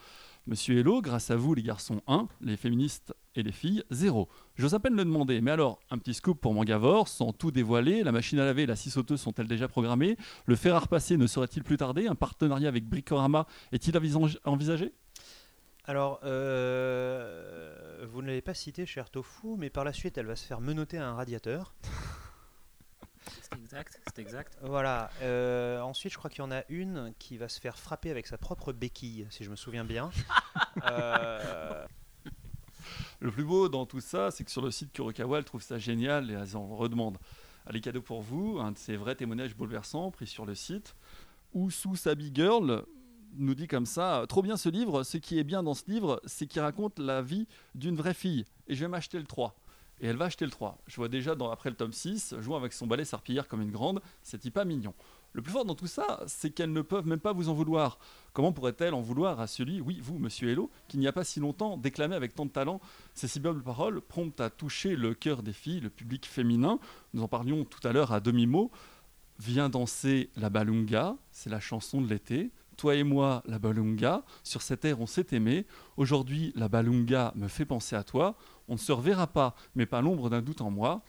Monsieur Hello, grâce à vous les garçons 1, les féministes et les filles 0. J'ose à peine le demander, mais alors, un petit scoop pour Mangavore, sans tout dévoiler, la machine à laver et la scie sauteuse sont-elles déjà programmées? Le fer à repasser ne serait-il plus tardé? Un partenariat avec Bricorama est-il envisagé? Alors, euh, vous ne l'avez pas cité, cher Tofu, mais par la suite, elle va se faire menotter à un radiateur. C'est exact, c'est exact. Voilà. Euh, ensuite, je crois qu'il y en a une qui va se faire frapper avec sa propre béquille, si je me souviens bien. Euh, Le plus beau dans tout ça, c'est que sur le site Kurokawa, elle trouve ça génial et elles en redemandent. Allez, cadeau pour vous, un de ces vrais témoignages bouleversants pris sur le site, où sous Sabi Girl nous dit comme ça Trop bien ce livre, ce qui est bien dans ce livre, c'est qu'il raconte la vie d'une vraie fille. Et je vais m'acheter le 3. Et elle va acheter le 3. Je vois déjà dans, après le tome 6, jouant avec son balai serpillière comme une grande, c'est pas mignon. Le plus fort dans tout ça, c'est qu'elles ne peuvent même pas vous en vouloir. Comment pourrait-elle en vouloir à celui, oui, vous, monsieur Hello, qui n'y a pas si longtemps déclamé avec tant de talent ces si belles paroles, promptes à toucher le cœur des filles, le public féminin? Nous en parlions tout à l'heure à demi-mot. Viens danser la balunga, c'est la chanson de l'été. Toi et moi, la balunga, sur cette air on s'est aimé. Aujourd'hui, la balunga me fait penser à toi. On ne se reverra pas, mais pas l'ombre d'un doute en moi.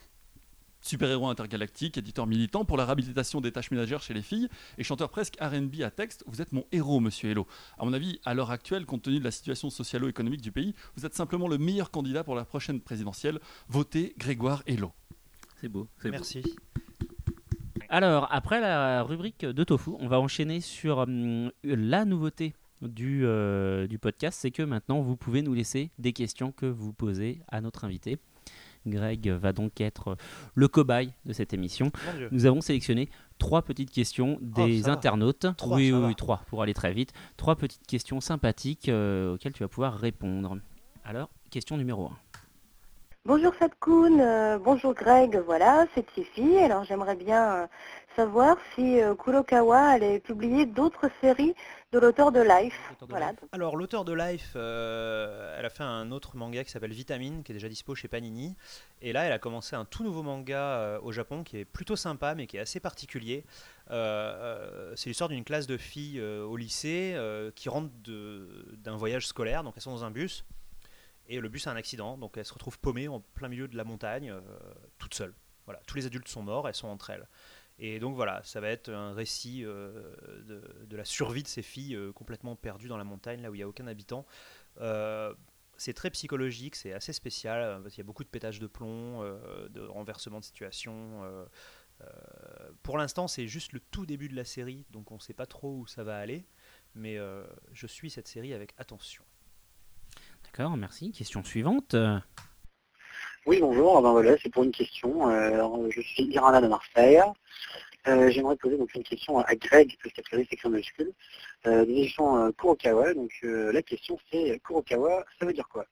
Super-héros intergalactique, éditeur militant pour la réhabilitation des tâches ménagères chez les filles et chanteur presque RB à texte, vous êtes mon héros, monsieur Hello. À mon avis, à l'heure actuelle, compte tenu de la situation socio-économique du pays, vous êtes simplement le meilleur candidat pour la prochaine présidentielle. Votez Grégoire Hello. C'est beau. c'est beau. Merci. Alors, après la rubrique de Tofu, on va enchaîner sur hum, la nouveauté du, euh, du podcast. C'est que maintenant, vous pouvez nous laisser des questions que vous posez à notre invité. Greg va donc être le cobaye de cette émission. Nous avons sélectionné trois petites questions des ça va. internautes. Trois, oui, ça oui, va. oui, trois pour aller très vite. Trois petites questions sympathiques euh, auxquelles tu vas pouvoir répondre. Alors, question numéro 1. Bonjour Fatkoun, euh, bonjour Greg, voilà, c'est Tiffy. Alors j'aimerais bien euh, savoir si euh, Kurokawa allait publier d'autres séries de l'auteur de Life. Voilà. Alors l'auteur de Life, euh, elle a fait un autre manga qui s'appelle Vitamine, qui est déjà dispo chez Panini. Et là, elle a commencé un tout nouveau manga euh, au Japon qui est plutôt sympa, mais qui est assez particulier. Euh, c'est l'histoire d'une classe de filles au lycée qui rentrent d'un voyage scolaire. Donc elles sont dans un bus. Et le bus a un accident, donc elles se retrouvent paumées en plein milieu de la montagne, toutes seules. Voilà, tous les adultes sont morts, elles sont entre elles. Et donc voilà, ça va être un récit euh, de, la survie de ces filles euh, complètement perdues dans la montagne, là où il n'y a aucun habitant. Euh, c'est très psychologique, c'est assez spécial, parce qu'il y a beaucoup de pétage de plomb, de renversement de situation. pour l'instant, c'est juste le tout début de la série, donc on ne sait pas trop où ça va aller, mais je suis cette série avec attention. D'accord, merci. Question suivante. Oui, bonjour. Ben voilà, c'est pour une question. Euh, alors, je suis Irana de Marseille. Euh, J'aimerais poser donc une question à Greg, qu'après c'est section majuscule, euh, éditions euh, Kurokawa. Donc la question c'est Kurokawa, ça veut dire quoi?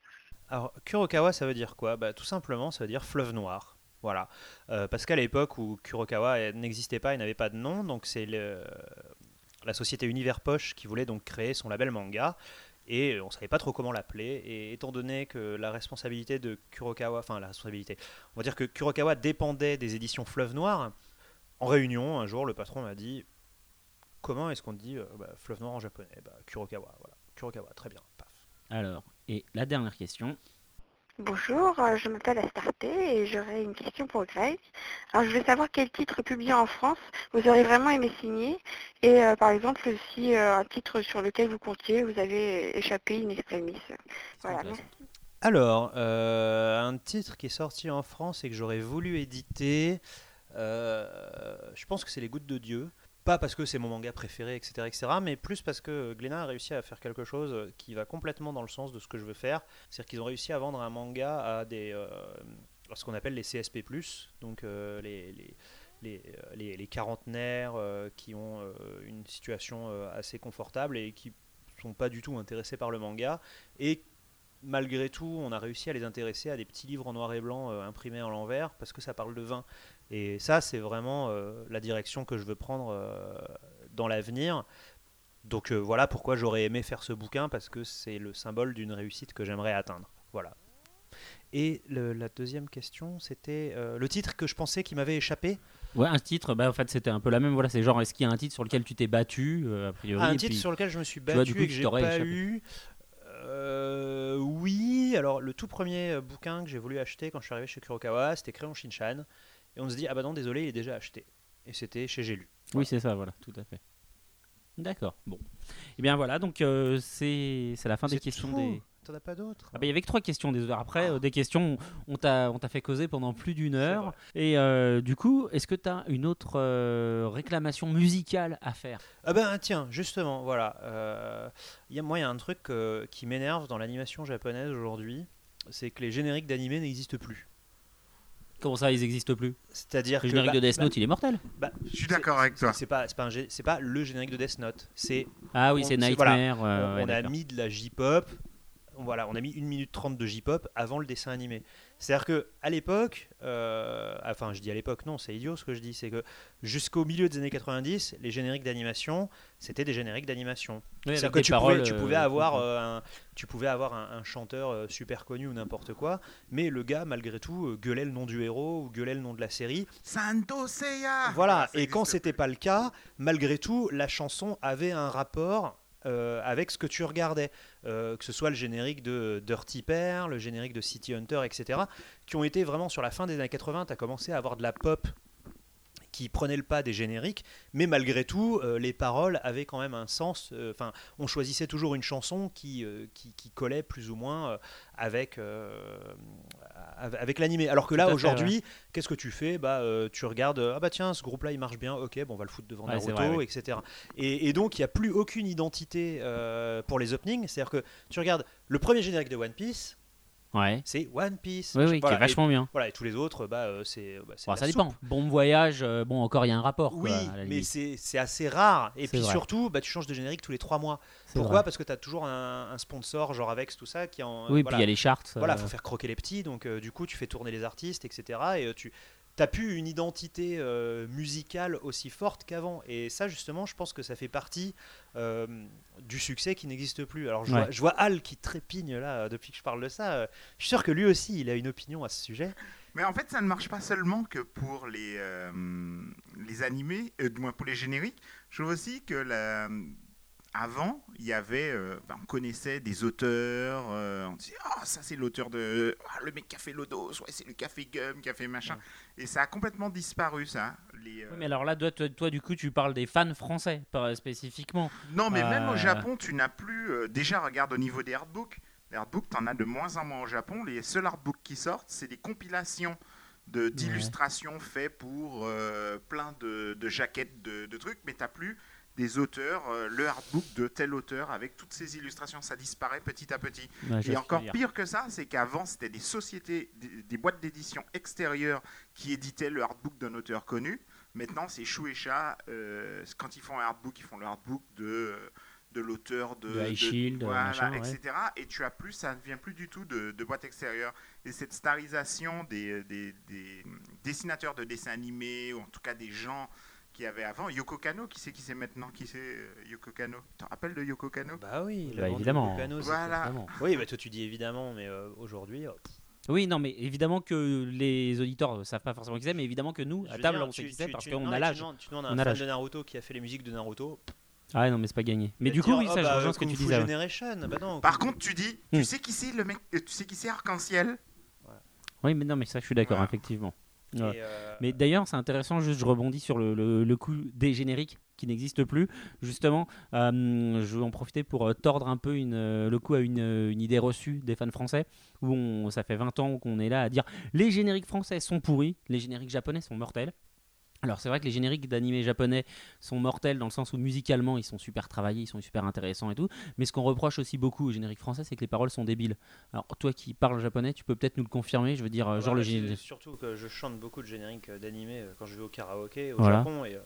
Alors, Kurokawa, ça veut dire quoi? Bah, Tout simplement, ça veut dire fleuve noir. Voilà. Parce qu'à l'époque où Kurokawa n'existait pas, il n'avait pas de nom, donc c'est la société Univers Poche qui voulait donc créer son label manga. Et on ne savait pas trop comment l'appeler. Et étant donné que la responsabilité de Kurokawa, enfin la responsabilité, on va dire que Kurokawa dépendait des éditions Fleuve Noir, en réunion, un jour, le patron m'a dit Comment est-ce qu'on dit euh, bah, Fleuve Noir en japonais? Bah, Kurokawa, voilà. Kurokawa, très bien, paf. alors, et la dernière question. Bonjour, euh, je m'appelle Astarté et j'aurais une question pour Greg. Alors je voulais savoir quel titre publié en France vous aurez vraiment aimé signer et euh, par exemple si euh, un titre sur lequel vous comptiez vous avez échappé in extremis. Voilà. Alors, euh, un titre qui est sorti en France et que j'aurais voulu éditer, je pense que c'est Les Gouttes de Dieu. Pas parce que c'est mon manga préféré, etc., etc., mais plus parce que Glénat a réussi à faire quelque chose qui va complètement dans le sens de ce que je veux faire. C'est-à-dire qu'ils ont réussi à vendre un manga à euh, ce qu'on appelle les CSP+, donc euh, les, les, les, euh, les- les quarantenaires euh, qui ont euh, une situation euh, assez confortable et qui sont pas du tout intéressés par le manga et malgré tout, on a réussi à les intéresser à des petits livres en noir et blanc euh, imprimés en l'envers parce que ça parle de vin. Et ça, c'est vraiment euh, la direction que je veux prendre euh, dans l'avenir. Donc euh, voilà pourquoi j'aurais aimé faire ce bouquin parce que c'est le symbole d'une réussite que j'aimerais atteindre. Voilà. Et le- la deuxième question, c'était le titre que je pensais qui m'avait échappé. Ouais, un titre, bah, en fait, c'était un peu la même. Voilà, c'est genre, est-ce qu'il y a un titre sur lequel tu t'es battu, a priori Ah, un titre puis- sur lequel je me suis vois, battu du coup, et que j'ai pas échappé. eu. Euh, oui, alors le tout premier bouquin que j'ai voulu acheter quand je suis arrivé chez Kurokawa, c'était Crayon Shinchan. Et on se dit, ah bah non, désolé, il est déjà acheté. Et c'était chez J'ai lu. Oui, c'est ça, voilà, tout à fait. D'accord, bon. Et bien voilà, donc euh, c'est c'est la fin des questions des. T'en as pas d'autres Ah bah, il y avait que trois questions des heures. Après, euh, des questions, on t'a on t'a fait causer pendant plus d'une heure. Et euh, du coup, est-ce que tu as une autre euh, réclamation musicale à faire? Ah ben tiens, justement, voilà. il y a, moi, il y a un truc qui m'énerve dans l'animation japonaise aujourd'hui, c'est que les génériques d'animé n'existent plus. Comment ça, ils n'existent plus? C'est-à-dire Le que générique bah, de Death bah, Note, il est mortel. bah, Je suis d'accord avec toi. C'est pas, c'est pas, un pas le générique de Death Note. C'est Ah oui, c'est voilà. Nightmare. euh, on, ouais, on a mis de la J-pop. Voilà, on a mis 1 minute 30 de J-pop avant le dessin animé. C'est-à-dire que à l'époque, euh, enfin je dis à l'époque, non, c'est idiot ce que je dis, c'est que jusqu'au milieu des années 90, les génériques d'animation, c'était des génériques d'animation. Oui, C'est-à-dire que tu, paroles, pouvais, tu euh, pouvais avoir, comprends. euh, un, tu pouvais avoir un, un chanteur euh, super connu ou n'importe quoi, mais le gars, malgré tout, euh, gueulait le nom du héros ou gueulait le nom de la série. Santo Seiya voilà, Ah, et quand c'était pas le cas, malgré tout, la chanson avait un rapport euh, avec ce que tu regardais, Euh, que ce soit le générique de Dirty Pair, le générique de City Hunter, etc., qui ont été vraiment sur la fin des années 80, tu as commencé à avoir de la pop qui prenait le pas des génériques, mais malgré tout, euh, les paroles avaient quand même un sens. euh, Enfin, on choisissait toujours une chanson qui, euh, qui, qui collait plus ou moins avec, av- avec l'animé. Alors que là, aujourd'hui, qu'est-ce que tu fais? Bah, Tu regardes, ah bah tiens, ce groupe-là, il marche bien, ok, bon, on va le foutre devant Ouais, Naruto, vrai, etc. Et, et donc, il n'y a plus aucune identité pour les openings. C'est-à-dire que tu regardes le premier générique de One Piece, Ouais. c'est One Piece. Oui, oui, qui est vachement bien. et, voilà, et tous les autres, bah, euh, c'est bah, c'est Bon, ça dépend. Bon voyage, euh, bon, encore il y a un rapport. Oui, quoi, mais c'est assez rare. Et puis vrai. surtout, bah, tu changes de générique tous les trois mois. Pourquoi vrai. Parce que tu as toujours un, un sponsor, genre avec tout ça, qui en. Oui, voilà. puis il y a les charts. Voilà, euh, faut faire croquer les petits, donc euh, du coup, tu fais tourner les artistes, etc. Et euh, tu n'as plus une identité euh, musicale aussi forte qu'avant. Et ça, justement, je pense que ça fait partie euh, du succès qui n'existe plus. Alors, je, Ouais. vois, je vois Al qui trépigne là depuis que je parle de ça. Euh, Je suis sûr que lui aussi, il a une opinion à ce sujet. Mais en fait, ça ne marche pas seulement que pour les, euh, les animés, euh, du moins pour les génériques. Je trouve aussi que la... avant, il y avait, euh, ben, on connaissait des auteurs, euh, on disait, ah, ça c'est l'auteur de, ah, le mec qui a fait Lodos, ouais, c'est le café Gum qui a fait machin. Et ça a complètement disparu, ça. Les, euh, Oui, mais alors là, toi, toi, toi, du coup, tu parles des fans français, pas spécifiquement. Non, mais même au Japon, tu n'as plus. déjà, regarde au niveau des artbooks. Les artbooks, tu en as de moins en moins au Japon. Les seuls artbooks qui sortent, c'est des compilations de- d'illustrations faites pour plein de, de jaquettes, de, de trucs, mais tu plus des auteurs, euh, le artbook de tel auteur avec toutes ces illustrations. Ça disparaît petit à petit. Ouais, Et encore pire que ça, c'est qu'avant, c'était des sociétés, des, des boîtes d'édition extérieures qui éditaient le artbook d'un auteur connu. Maintenant, c'est Shueisha. euh, quand ils font un artbook, ils font le artbook de, de l'auteur de, De Shield, voilà, machin, ouais. etc. Et tu as plus, ça ne vient plus du tout de, de boîte extérieure. Et cette starisation des, des- des dessinateurs de dessins animés, ou en tout cas des gens qui avaient avant, Yoko Kano, qui c'est qui c'est maintenant, qui c'est euh, Yoko Kano? Tu te rappelles de Yoko Kano? Bah oui, Bah, évidemment. Voilà. Vraiment. Oui, bah toi tu dis évidemment, mais euh, aujourd'hui. euh, Oui, non, mais évidemment que les auditeurs ne savent pas forcément qui c'est, mais évidemment que nous, je à veux table, dire, on sait tu- qui c'est tu- parce tu- qu'on a mais l'âge. Tu demandes, tu demandes à On un a fan l'âge. de Naruto qui a fait les musiques de Naruto. Ah non, mais c'est pas gagné. Mais il du coup, oui, ça, je bah, rejoins ce que tu disais. ouais. Generation, bah non, Par contre, tu dis, Hmm. tu sais qui c'est le mec, euh, tu sais qui c'est Arc-en-Ciel? Oui, mais non, mais ça, je suis d'accord, effectivement. Ouais. euh, Mais d'ailleurs, c'est intéressant, juste je rebondis sur le, le, le coup des génériques qui n'existent plus. Justement, euh, je vais en profiter pour euh, tordre un peu une, le coup à une, une idée reçue des fans français, où on, ça fait 20 ans qu'on est là à dire les génériques français sont pourris, les génériques japonais sont mortels. Alors c'est vrai que les génériques d'animés japonais sont mortels dans le sens où musicalement ils sont super travaillés, ils sont super intéressants et tout, mais ce qu'on reproche aussi beaucoup aux génériques français c'est que les paroles sont débiles. Alors toi qui parles japonais, tu peux peut-être nous le confirmer, je veux dire, euh, genre le générique... Surtout que je chante beaucoup de génériques euh, d'animé euh, quand je vais au karaoké au Voilà. Japon. Et euh,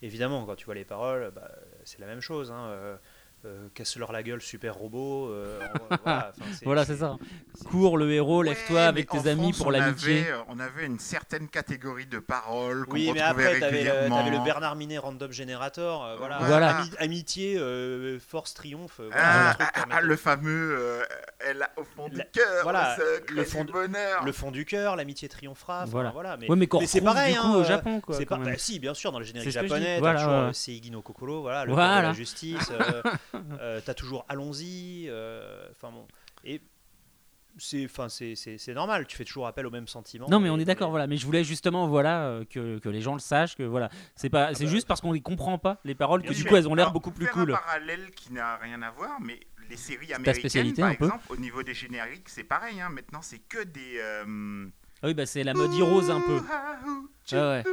évidemment, quand tu vois les paroles, bah, c'est la même chose. Hein, euh, euh, Casse-leur la gueule, super robot. euh, voilà, c'est ça. c'est- Cours le héros, lève-toi Ouais, avec tes amis France, pour on l'amitié. avait, euh, On avait une certaine catégorie de paroles qu'on Oui, mais après, t'avais le, le Bernard Minet Random Generator. euh, voilà. Voilà. Ami- amitié, euh, force, triomphe. Ah, voilà, ah, ah, le fameux, euh, elle a au fond La- du cœur, voilà, le fond du de- bonheur. le fond du cœur, l'amitié triomphera. Voilà. voilà. Mais, Ouais, mais c'est pareil, du coup hein, au Japon, quoi. c'est quand pas, même. bah, si, bien sûr, dans le générique C'est japonais, Voilà, t'as toujours ouais. euh, Seigi no Kokoro, voilà, le la justice. euh, t'as toujours Allons-y. euh, Enfin bon. Et c'est, enfin, c'est, normal. Tu fais toujours appel au même sentiment. Non, mais on est d'accord, voilà. Mais je voulais justement, voilà, euh, que, que les gens le sachent, que voilà, c'est pas, c'est bah. juste parce qu'on les comprend pas les paroles que du coup elles ont l'air beaucoup plus cool. un parallèle qui n'a rien à voir, mais les séries ta américaines, spécialité, par un peu exemple, au niveau des génériques, c'est pareil. Hein. Maintenant, c'est que des. euh, Ah oui, bah c'est la mode Heroes un peu. Ah ouais.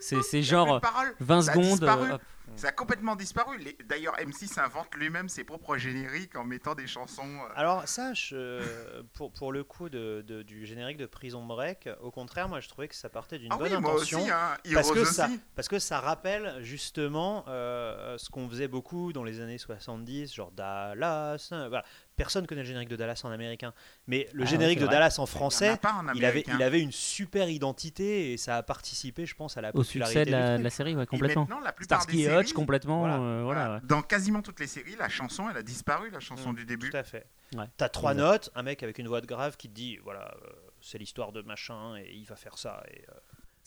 C'est, genre de paroles. 20 ça a secondes. Ça a complètement disparu. Les- D'ailleurs, M6 invente lui-même ses propres génériques en mettant des chansons. euh, Alors sache, euh, pour, pour le coup de, de- du générique de Prison Break, au contraire, moi je trouvais que ça partait d'une Ah bonne oui, moi aussi, intention. hein. Parce que, aussi. ça, parce que ça rappelle justement euh, ce qu'on faisait beaucoup dans les années 70, genre Dallas. voilà. Personne connaît le générique de Dallas en américain, mais le Ah, générique de vrai. Dallas en français, en il avait, américain. il avait une super identité et ça a participé, je pense, à la Au succès popularité de la, truc. de la série, ouais, Et complètement. maintenant, la plupart Starsky des et séries, Hutch, complètement. Voilà. euh, voilà, voilà, ouais. Dans quasiment toutes les séries, la chanson, elle a disparu, la chanson Mm, du début. Tout à fait. Ouais. T'as trois notes, un mec avec une voix de grave qui te dit voilà, euh, c'est l'histoire de machin et il va faire ça. Et, euh,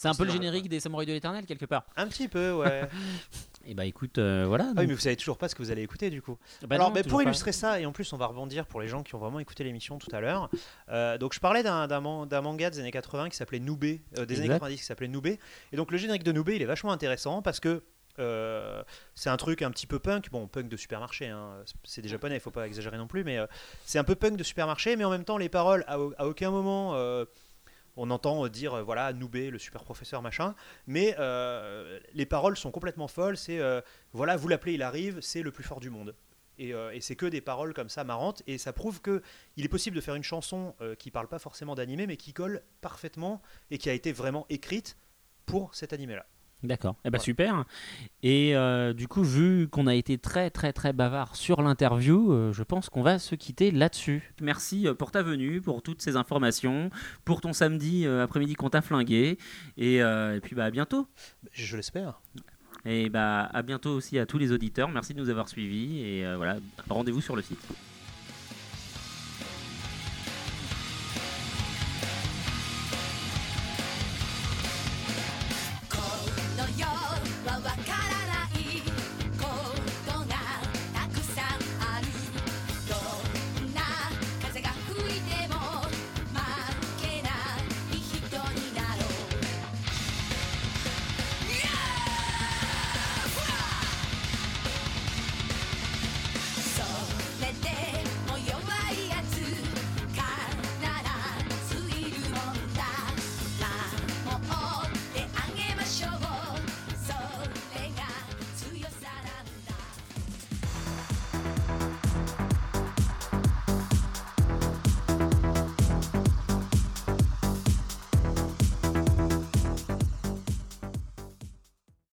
C'est un peu le générique des Samouraïs de l'éternel, quelque part. un petit peu, ouais. Et bah écoute, euh, voilà. Ah oui, mais vous savez toujours pas ce que vous allez écouter du coup. Bah Alors, non, mais toujours pour pas. illustrer ça, et en plus, on va rebondir pour les gens qui ont vraiment écouté l'émission tout à l'heure. Euh, donc, je parlais d'un d'un man- d'un manga des années 80 qui s'appelait Noubé, euh, des années Exact. 90 qui s'appelait Noubé. Et donc, le générique de Noubé, il est vachement intéressant parce que. euh, c'est un truc un petit peu punk, bon punk de supermarché, hein, c'est des japonais, il faut pas exagérer non plus, mais euh, c'est un peu punk de supermarché, mais en même temps les paroles à, au- à aucun moment euh, on entend euh, dire euh, voilà Noubé, le super professeur machin, mais euh, les paroles sont complètement folles, c'est voilà vous l'appelez il arrive, c'est le plus fort du monde. Et, et c'est que des paroles comme ça marrantes, et ça prouve que il est possible de faire une chanson qui parle pas forcément d'animé, mais qui colle parfaitement et qui a été vraiment écrite pour cet animé-là. D'accord. Eh ben super. Et euh, du coup, vu qu'on a été très très très bavard sur l'interview, euh, je pense qu'on va se quitter là-dessus. Merci euh, pour ta venue, pour toutes ces informations, pour ton samedi euh, après-midi qu'on t'a flingué. Et, euh, et puis bah à bientôt. Je l'espère. Et bah à bientôt aussi à tous les auditeurs. Merci de nous avoir suivis. Et euh, voilà, rendez-vous sur le site.